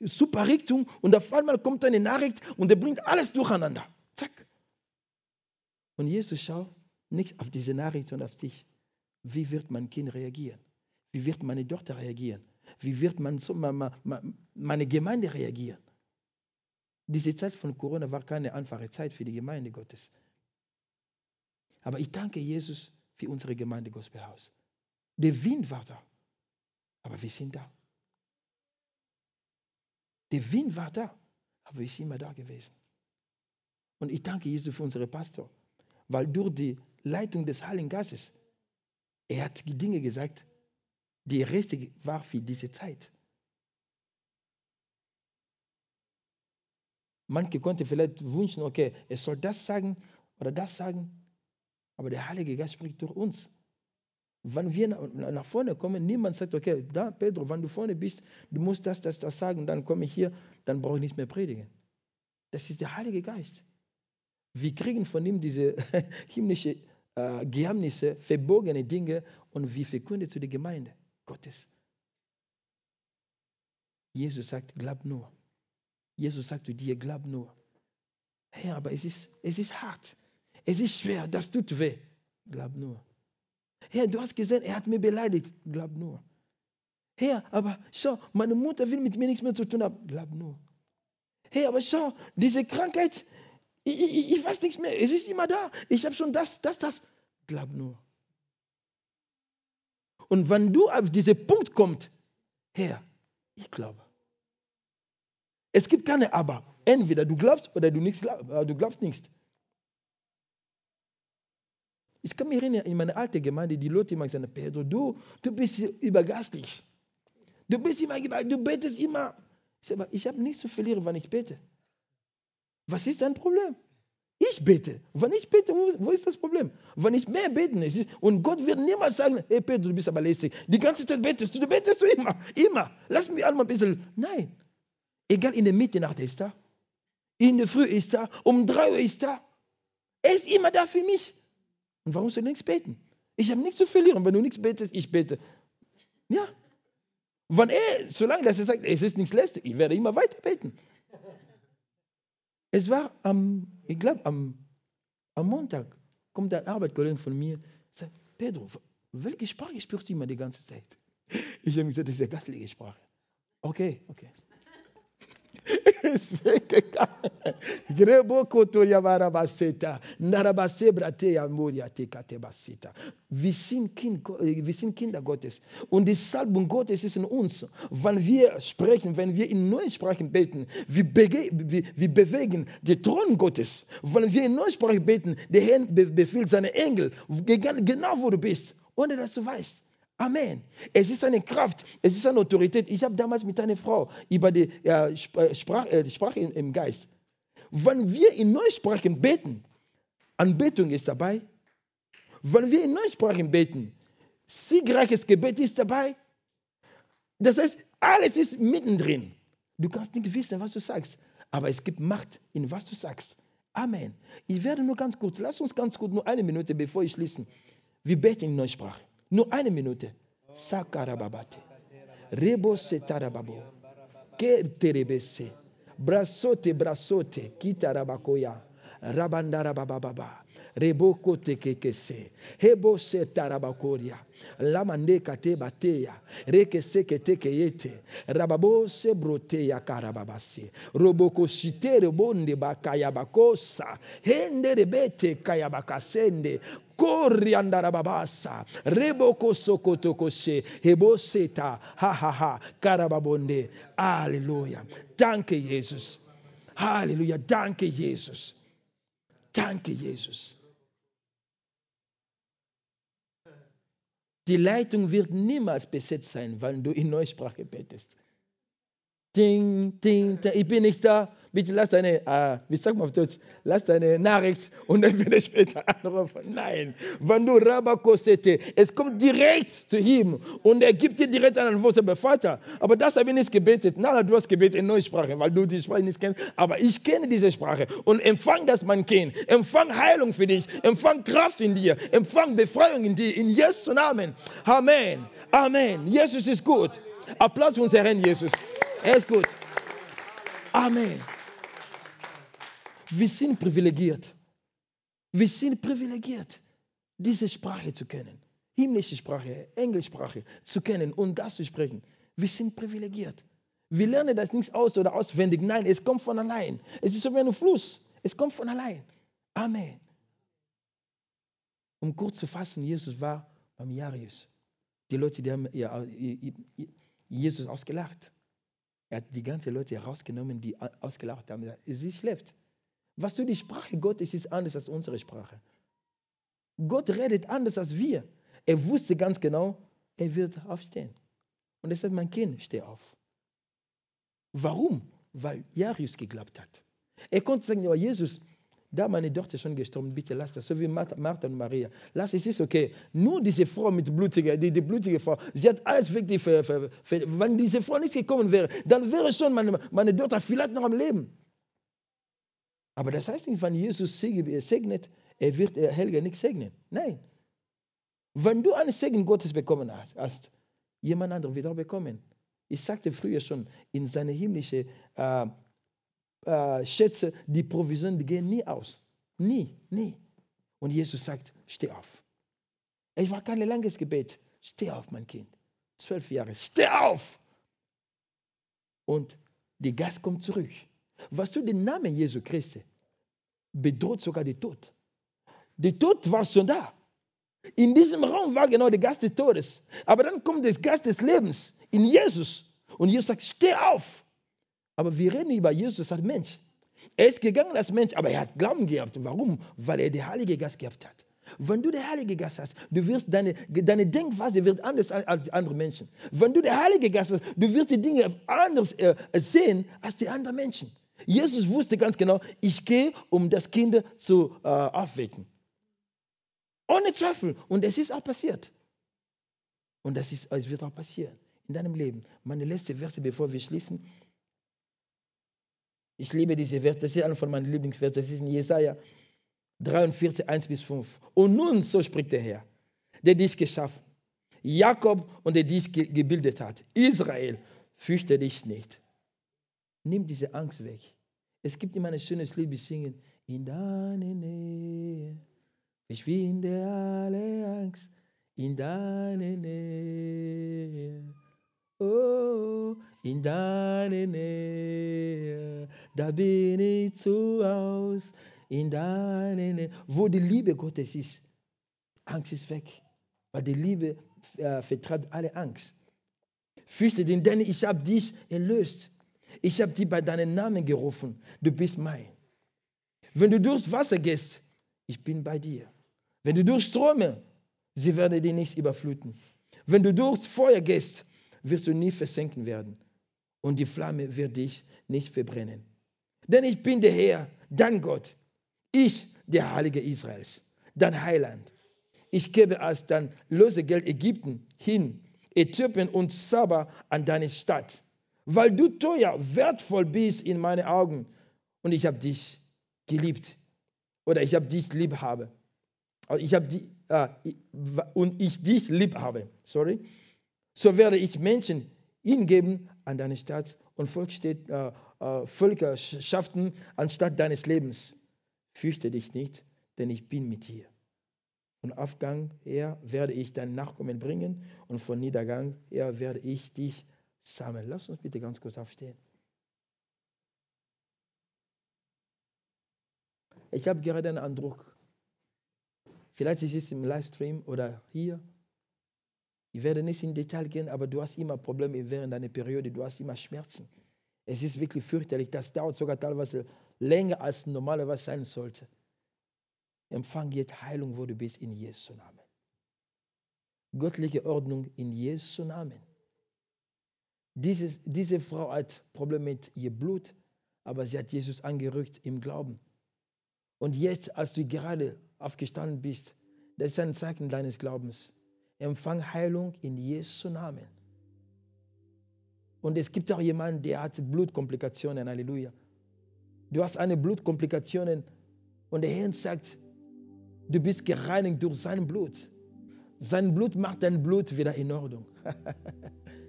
super Richtung und auf einmal kommt eine Nachricht und der bringt alles durcheinander. Zack. Und Jesus schaut nicht auf diese Nachricht, sondern auf dich. Wie wird mein Kind reagieren? Wie wird meine Tochter reagieren? Wie wird man so, meine Gemeinde reagieren? Diese Zeit von Corona war keine einfache Zeit für die Gemeinde Gottes. Aber ich danke Jesus für unsere Gemeinde Gospelhaus. Der Wind war da, aber wir sind da. Der Wind war da, aber wir sind immer da gewesen. Und ich danke Jesus für unsere Pastor, weil durch die Leitung des Heiligen Geistes, er hat die Dinge gesagt, die richtig war für diese Zeit. Manche konnten vielleicht wünschen, okay, er soll das sagen oder das sagen, aber der Heilige Geist spricht durch uns. Wenn wir nach vorne kommen, niemand sagt, okay, da, Pedro, wenn du vorne bist, du musst das, das, das sagen, dann komme ich hier, dann brauche ich nichts mehr predigen. Das ist der Heilige Geist. Wir kriegen von ihm diese himmlische äh, Geheimnisse, verborgene Dinge und wir verkünden zu der Gemeinde. Gottes. Jesus sagt, glaub nur. Jesus sagt zu dir, glaub nur. Herr, aber es ist, es ist hart. Es ist schwer, das tut weh. Glaub nur. Herr, du hast gesehen, er hat mich beleidigt. Glaub nur. Herr, aber schau, meine Mutter will mit mir nichts mehr zu tun haben. Glaub nur. Herr, aber schau, diese Krankheit, ich, ich, ich weiß nichts mehr. Es ist immer da. Ich habe schon das, das, das. Glaub nur. Und wenn du auf diesen Punkt kommst, Herr, ich glaube. Es gibt keine Aber. Entweder du glaubst oder du, nichts glaub, äh, du glaubst nicht. Ich kann mich erinnern, in meiner alten Gemeinde, die Leute immer gesagt, Pedro, du, du bist übergastig. Du bist immer, du betest immer. Ich sage, ich habe nichts zu verlieren, wenn ich bete. Was ist dein Problem? Ich bete. Wenn ich bete, wo, wo ist das Problem? Wenn ich mehr beten ist, und Gott wird niemals sagen, hey Peter, du bist aber lästig. Die ganze Zeit betest du, du betest du immer, immer. Lass mich einmal ein bisschen. Nein. Egal, in der Mitternacht ist er. In der Früh ist er. Um drei Uhr ist er. Er ist immer da für mich. Und warum soll ich nichts beten? Ich habe nichts zu verlieren. Wenn du nichts betest, ich bete. Ja. Wenn er, solange dass er sagt, es ist nichts lästig, ich werde immer weiter beten. Es war am, ich glaube, am, am Montag kommt ein Arbeitskollege von mir und sagt, Pedro, welche Sprache spürst du immer die ganze Zeit? Ich habe gesagt, das ist eine gastliche Sprache. Okay, okay ist weggegangen. Wir sind, kind, wir sind Kinder Gottes. Und die Salbung Gottes ist in uns. Wenn wir sprechen, wenn wir in neuen Sprachen beten, wir, wir, wir bewegen den Thron Gottes. Wenn wir in neuen Sprachen beten, der Herr befiehlt seine Engel, genau wo du bist, ohne dass du weißt. Amen. Es ist eine Kraft, es ist eine Autorität. Ich habe damals mit einer Frau über die äh, Sprache, äh, Sprache im Geist. Wenn wir in Neusprachen beten, Anbetung ist dabei. Wenn wir in Neusprachen beten, siegreiches Gebet ist dabei. Das heißt, alles ist mittendrin. Du kannst nicht wissen, was du sagst, aber es gibt Macht in was du sagst. Amen. Ich werde nur ganz kurz, lass uns ganz kurz, nur eine Minute, bevor ich schließe. Wir beten in Neusprache. Nur eine Minute. Sakarababate. Rebose tarababo. Keterebese. Brazote, brazote. Kitarabakoya. Rabandarabababa. Reboko kote kekese. Hebo se tarabakoria. Lamande kate bateya. Rekese kete keyete. Rababo se broteya karababasi roboko site rebonde bakaya bakosa. Hende rebete kaya bakasende. Ha, ha, cara hahaha karababonde thank danke jesus. Halleluja danke jesus. Danke jesus. Die Leitung wird niemals besetzt sein, wenn du in Neusprache betest. Ding, ding, ding, ich bin nicht da. Bitte lass deine, äh, wie sagt man auf Deutsch, lass deine Nachricht und dann werde ich später anrufen. Nein, wenn du Rabakosete, es kommt direkt zu ihm und er gibt dir direkt einen Antwort, aber Vater, aber das habe ich nicht gebetet. Nein, du hast gebetet in Neusprache, weil du die Sprache nicht kennst. Aber ich kenne diese Sprache und empfang das mein Kind. Empfang Heilung für dich, empfang Kraft in dir, empfang Befreiung in dir. In Jesu Namen. Amen. Amen. Jesus ist gut. Applaus für unseren Herrn Jesus. Er ist gut. Amen. Wir sind privilegiert. Wir sind privilegiert, diese Sprache zu kennen. Himmlische Sprache, Englischsprache zu kennen und das zu sprechen. Wir sind privilegiert. Wir lernen das nicht aus oder auswendig. Nein, es kommt von allein. Es ist so wie ein Fluss. Es kommt von allein. Amen. Um kurz zu fassen, Jesus war beim Jarius. Die Leute, die haben Jesus ausgelacht. Er hat die ganzen Leute herausgenommen, die ausgelacht haben. Sie schläft. Was du die Sprache Gottes ist anders als unsere Sprache. Gott redet anders als wir. Er wusste ganz genau, er wird aufstehen. Und er sagt, mein Kind, steh auf. Warum? Weil Jarius geglaubt hat. Er konnte sagen, ja, Jesus, da meine Tochter schon gestorben, bitte lass das, so wie Martha und Maria. Lass, es ist okay. Nur diese Frau mit blutiger, die, die blutige Frau, sie hat alles wirklich, für, wenn diese Frau nicht gekommen wäre, dann wäre schon meine, meine vielleicht noch am Leben. Aber das heißt nicht, wenn Jesus segnet, er wird Helga nicht segnen. Nein. Wenn du einen Segen Gottes bekommen hast, jemand anderes wird auch bekommen. Ich sagte früher schon, in seine himmlische äh, äh, Schätze, die Provisionen die gehen nie aus. Nie, nie. Und Jesus sagt, steh auf. Es war kein langes Gebet. Steh auf, mein Kind. Zwölf Jahre. Steh auf! Und der Geist kommt zurück. Was du den Namen Jesu Christi bedroht sogar den Tod. Der Tod war schon da. In diesem Raum war genau der Geist des Todes. Aber dann kommt der Geist des Lebens in Jesus. Und Jesus sagt, steh auf. Aber wir reden über Jesus als Mensch. Er ist gegangen als Mensch, aber er hat Glauben gehabt. Warum? Weil er den Heiligen Geist gehabt hat. Wenn du den Heiligen Geist hast, du wirst deine, deine Denkweise wird anders als andere Menschen. Wenn du den Heiligen Geist hast, du wirst die Dinge anders äh, sehen als die anderen Menschen. Jesus wusste ganz genau, ich gehe, um das Kind zu äh, aufwecken. Ohne Zweifel. Und es ist auch passiert. Und das ist, es wird auch passieren in deinem Leben. Meine letzte Verse, bevor wir schließen. Ich liebe diese Verse, das ist einer von meinen Lieblingsversen. Das ist in Jesaja 43, 1 bis 5. Und nun, so spricht der Herr, der dich geschaffen. Jakob und der dich ge gebildet hat. Israel, fürchte dich nicht. Nimm diese Angst weg. Es gibt immer ein schönes Lied, wir singen. In deine Nähe verschwinde alle Angst. In deine Nähe. Oh, in deine Nähe. Da bin ich zu Hause. In deine Nähe. Wo die Liebe Gottes ist, Angst ist weg. Weil die Liebe äh, vertreibt alle Angst. Fürchte dich, denn ich habe dich erlöst. Ich habe dich bei deinem Namen gerufen. Du bist mein. Wenn du durchs Wasser gehst, ich bin bei dir. Wenn du durch Ströme, sie werden dich nicht überfluten. Wenn du durchs Feuer gehst, wirst du nie versenken werden. Und die Flamme wird dich nicht verbrennen. Denn ich bin der Herr, dein Gott. Ich, der Heilige Israels, dein Heiland. Ich gebe als dein Lösegeld Ägypten hin, Äthiopien und Saba an deine Stadt, weil du teuer, wertvoll bist in meinen Augen und ich habe dich geliebt oder ich habe dich lieb habe. Ich habe die, äh, und ich dich lieb habe. Sorry. So werde ich Menschen hingeben an deine Stadt und Volk steht, äh, äh, Völker schafften anstatt deines Lebens. Fürchte dich nicht, denn ich bin mit dir. Von Aufgang her werde ich deinen Nachkommen bringen und von Niedergang her werde ich dich sammeln. Lass uns bitte ganz kurz aufstehen. Ich habe gerade einen Eindruck. Vielleicht ist es im Livestream oder hier. Ich werde nicht in Detail gehen, aber du hast immer Probleme während deiner Periode. Du hast immer Schmerzen. Es ist wirklich fürchterlich. Das dauert sogar teilweise länger, als normalerweise sein sollte. Empfang jetzt Heilung, wo du bist, in Jesu Namen. Göttliche Ordnung in Jesu Namen. Dieses, diese Frau hat Probleme mit ihr Blut, aber sie hat Jesus angerückt im Glauben. Und jetzt, als du gerade aufgestanden bist, das ist ein Zeichen deines Glaubens. Empfang Heilung in Jesu Namen. Und es gibt auch jemanden, der hat Blutkomplikationen. Halleluja. Du hast eine Blutkomplikation und der Herr sagt, Du bist gereinigt durch sein Blut. Sein Blut macht dein Blut wieder in Ordnung.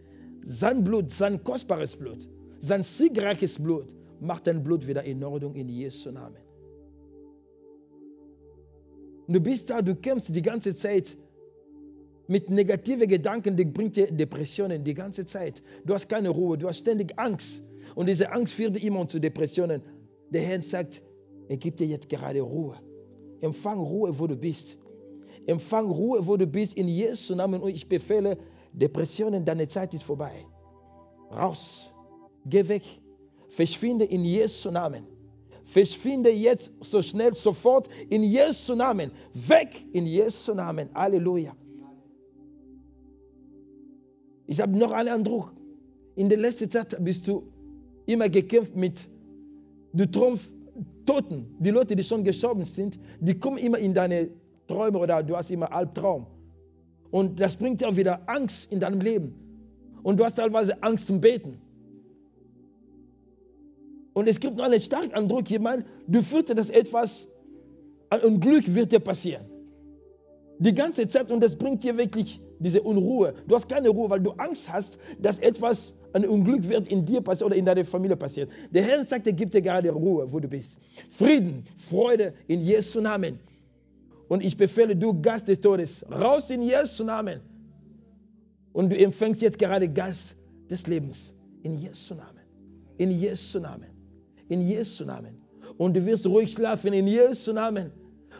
sein Blut, sein kostbares Blut, sein siegreiches Blut macht dein Blut wieder in Ordnung in Jesu Namen. Du bist da, du kämpfst die ganze Zeit mit negativen Gedanken, die bringt dir Depressionen die ganze Zeit. Du hast keine Ruhe, du hast ständig Angst. Und diese Angst führt immer zu Depressionen. Der Herr sagt, er gibt dir jetzt gerade Ruhe. Empfang Ruhe, wo du bist. Empfang Ruhe, wo du bist, in Jesu Namen. Und ich befehle, Depressionen, deine Zeit ist vorbei. Raus. Geh weg. Verschwinde in Jesu Namen. Verschwinde jetzt so schnell, sofort in Jesu Namen. Weg in Jesu Namen. Halleluja. Ich habe noch einen Eindruck. In der letzten Zeit bist du immer gekämpft mit, du träumst Toten, die Leute, die schon gestorben sind, die kommen immer in deine Träume oder du hast immer Albtraum. Und das bringt auch wieder Angst in deinem Leben. Und du hast teilweise Angst zum Beten. Und es gibt noch einen starken Eindruck, jemand, du fürchtest, dass etwas, ein Unglück wird dir passieren. Die ganze Zeit und das bringt dir wirklich diese Unruhe. Du hast keine Ruhe, weil du Angst hast, dass etwas ein Unglück wird in dir passieren oder in deiner Familie passieren. Der Herr sagt, er gibt dir gerade Ruhe, wo du bist. Frieden, Freude in Jesu Namen. Und ich befehle, du Gast des Todes, raus in Jesu Namen. Und du empfängst jetzt gerade Gast des Lebens. In Jesu Namen. In Jesu Namen. In Jesu Namen. Und du wirst ruhig schlafen in Jesu Namen.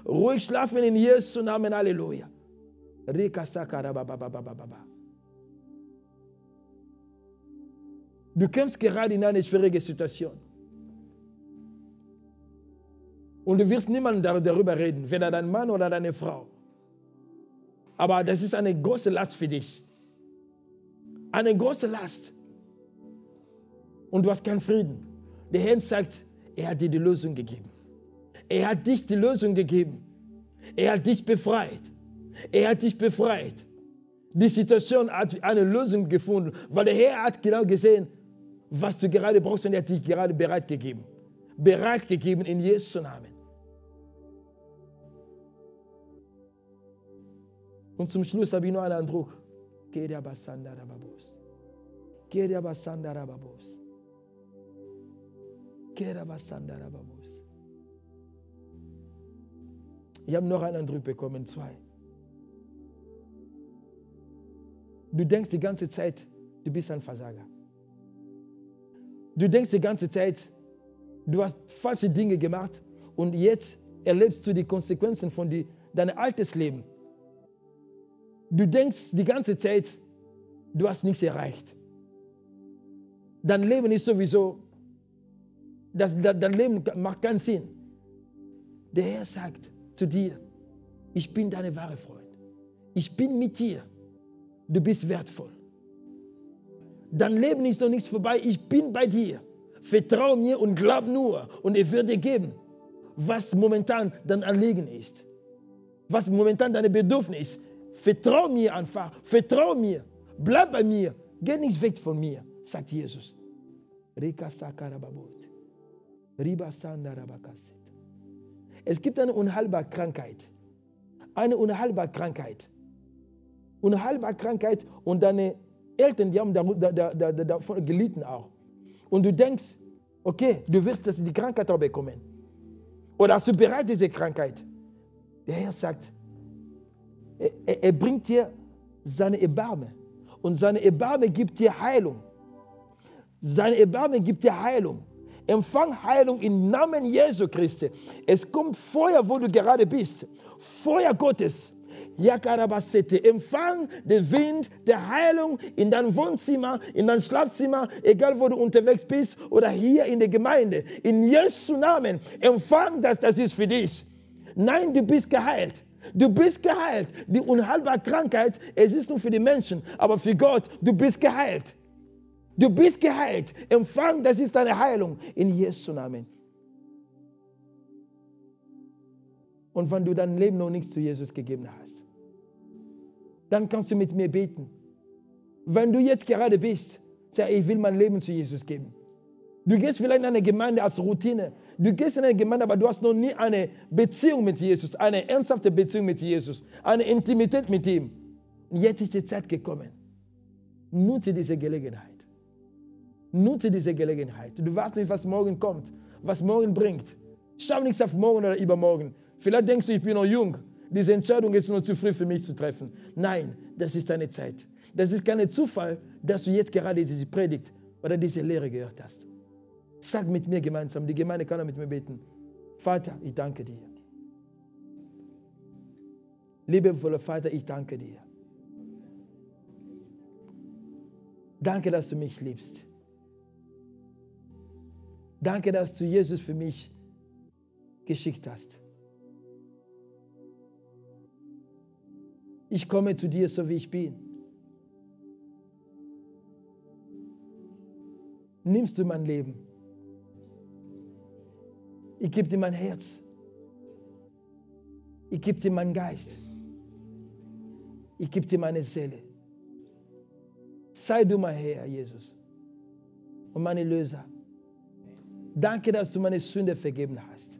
Ruhig schlafen in Jesu Namen. Halleluja. Du kämpfst gerade in eine schwierige Situation. Und du wirst niemandem darüber reden, weder dein Mann oder deine Frau. Aber das ist eine große Last für dich. Eine große Last. Und du hast keinen Frieden. Der Herr sagt, er hat dir die Lösung gegeben. Er hat dich die Lösung gegeben. Er hat dich befreit. Er hat dich befreit. Die Situation hat eine Lösung gefunden, weil der Herr hat genau gesehen, was du gerade brauchst und er hat dich gerade bereit gegeben. Bereit gegeben in Jesu Namen. Und zum Schluss habe ich nur einen Eindruck. Keria basanda rababos. Keria basanda rababos. Keria basanda rababos. Ich habe noch einen Eindruck bekommen, zwei. Du denkst die ganze Zeit, du bist ein Versager. Du denkst die ganze Zeit, du hast falsche Dinge gemacht und jetzt erlebst du die Konsequenzen von die, deinem altes Leben. Du denkst die ganze Zeit, du hast nichts erreicht. Dein Leben ist sowieso, das, dein Leben macht keinen Sinn. Der Herr sagt zu dir, ich bin deine wahre Freund. Ich bin mit dir. Du bist wertvoll. Dein Leben ist noch nichts vorbei. Ich bin bei dir. Vertrau mir und glaub nur und ich werde dir geben, was momentan dein Anliegen ist. Was momentan deine Bedürfnis ist. Vertrau mir einfach. Vertrau mir. Bleib bei mir. Geh nicht weg von mir, sagt Jesus. Es gibt eine unheilbare Krankheit. Eine unheilbare Krankheit. Unheilbare Krankheit und deine Eltern, die haben davon gelitten auch. Und du denkst, okay, du wirst die Krankheit auch bekommen. Oder hast du bereit diese Krankheit? Der Herr sagt, er, er bringt dir seine Erbarme. Und seine Erbarme gibt dir Heilung. Seine Erbarme gibt dir Heilung. Empfang Heilung im Namen Jesu Christi. Es kommt Feuer, wo du gerade bist. Feuer Gottes. Yakarabasete. Empfang den Wind der Heilung in dein Wohnzimmer, in dein Schlafzimmer, egal wo du unterwegs bist oder hier in der Gemeinde. In Jesu Namen. Empfang das, das ist für dich. Nein, du bist geheilt. Du bist geheilt. Die unheilbare Krankheit, es ist nur für die Menschen, aber für Gott, du bist geheilt. Du bist geheilt. Empfang, das ist deine Heilung in Jesu Namen. Und wenn du dein Leben noch nichts zu Jesus gegeben hast, dann kannst du mit mir beten. Wenn du jetzt gerade bist, sag ich will mein Leben zu Jesus geben. Du gehst vielleicht in eine Gemeinde als Routine. Du gehst in eine Gemeinde, aber du hast noch nie eine Beziehung mit Jesus, eine ernsthafte Beziehung mit Jesus, eine Intimität mit ihm. Und jetzt ist die Zeit gekommen. Nutze diese Gelegenheit. Nutze diese Gelegenheit. Du wartest nicht, was morgen kommt, was morgen bringt. Schau nichts auf morgen oder übermorgen. Vielleicht denkst du, ich bin noch jung. Diese Entscheidung ist noch zu früh für mich zu treffen. Nein, das ist deine Zeit. Das ist kein Zufall, dass du jetzt gerade diese Predigt oder diese Lehre gehört hast. Sag mit mir gemeinsam, die Gemeinde kann auch mit mir beten. Vater, ich danke dir. Liebevoller Vater, ich danke dir. Danke, dass du mich liebst. Danke, dass du Jesus für mich geschickt hast. Ich komme zu dir, so wie ich bin. Nimmst du mein Leben? Ich gebe dir mein Herz. Ich gebe dir meinen Geist. Ich gebe dir meine Seele. Sei du mein Herr, Jesus. Und meine Löser. Danke, dass du meine Sünde vergeben hast.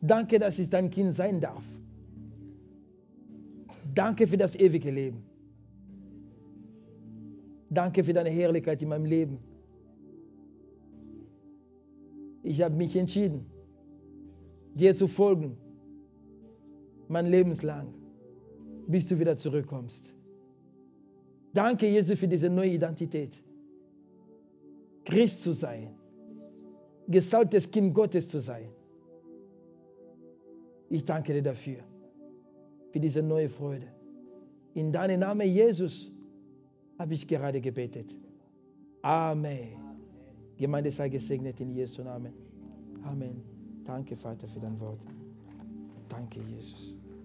Danke, dass ich dein Kind sein darf. Danke für das ewige Leben. Danke für deine Herrlichkeit in meinem Leben. Ich habe mich entschieden, dir zu folgen, mein Lebenslang, bis du wieder zurückkommst. Danke, Jesus, für diese neue Identität. Christ zu sein, gesalbtes Kind Gottes zu sein. Ich danke dir dafür, für diese neue Freude. In deinem Namen, Jesus, habe ich gerade gebetet. Amen. Gemeinde sei gesegnet in Jesu Namen. Amen. Danke, Vater, für dein Wort. Danke, Jesus.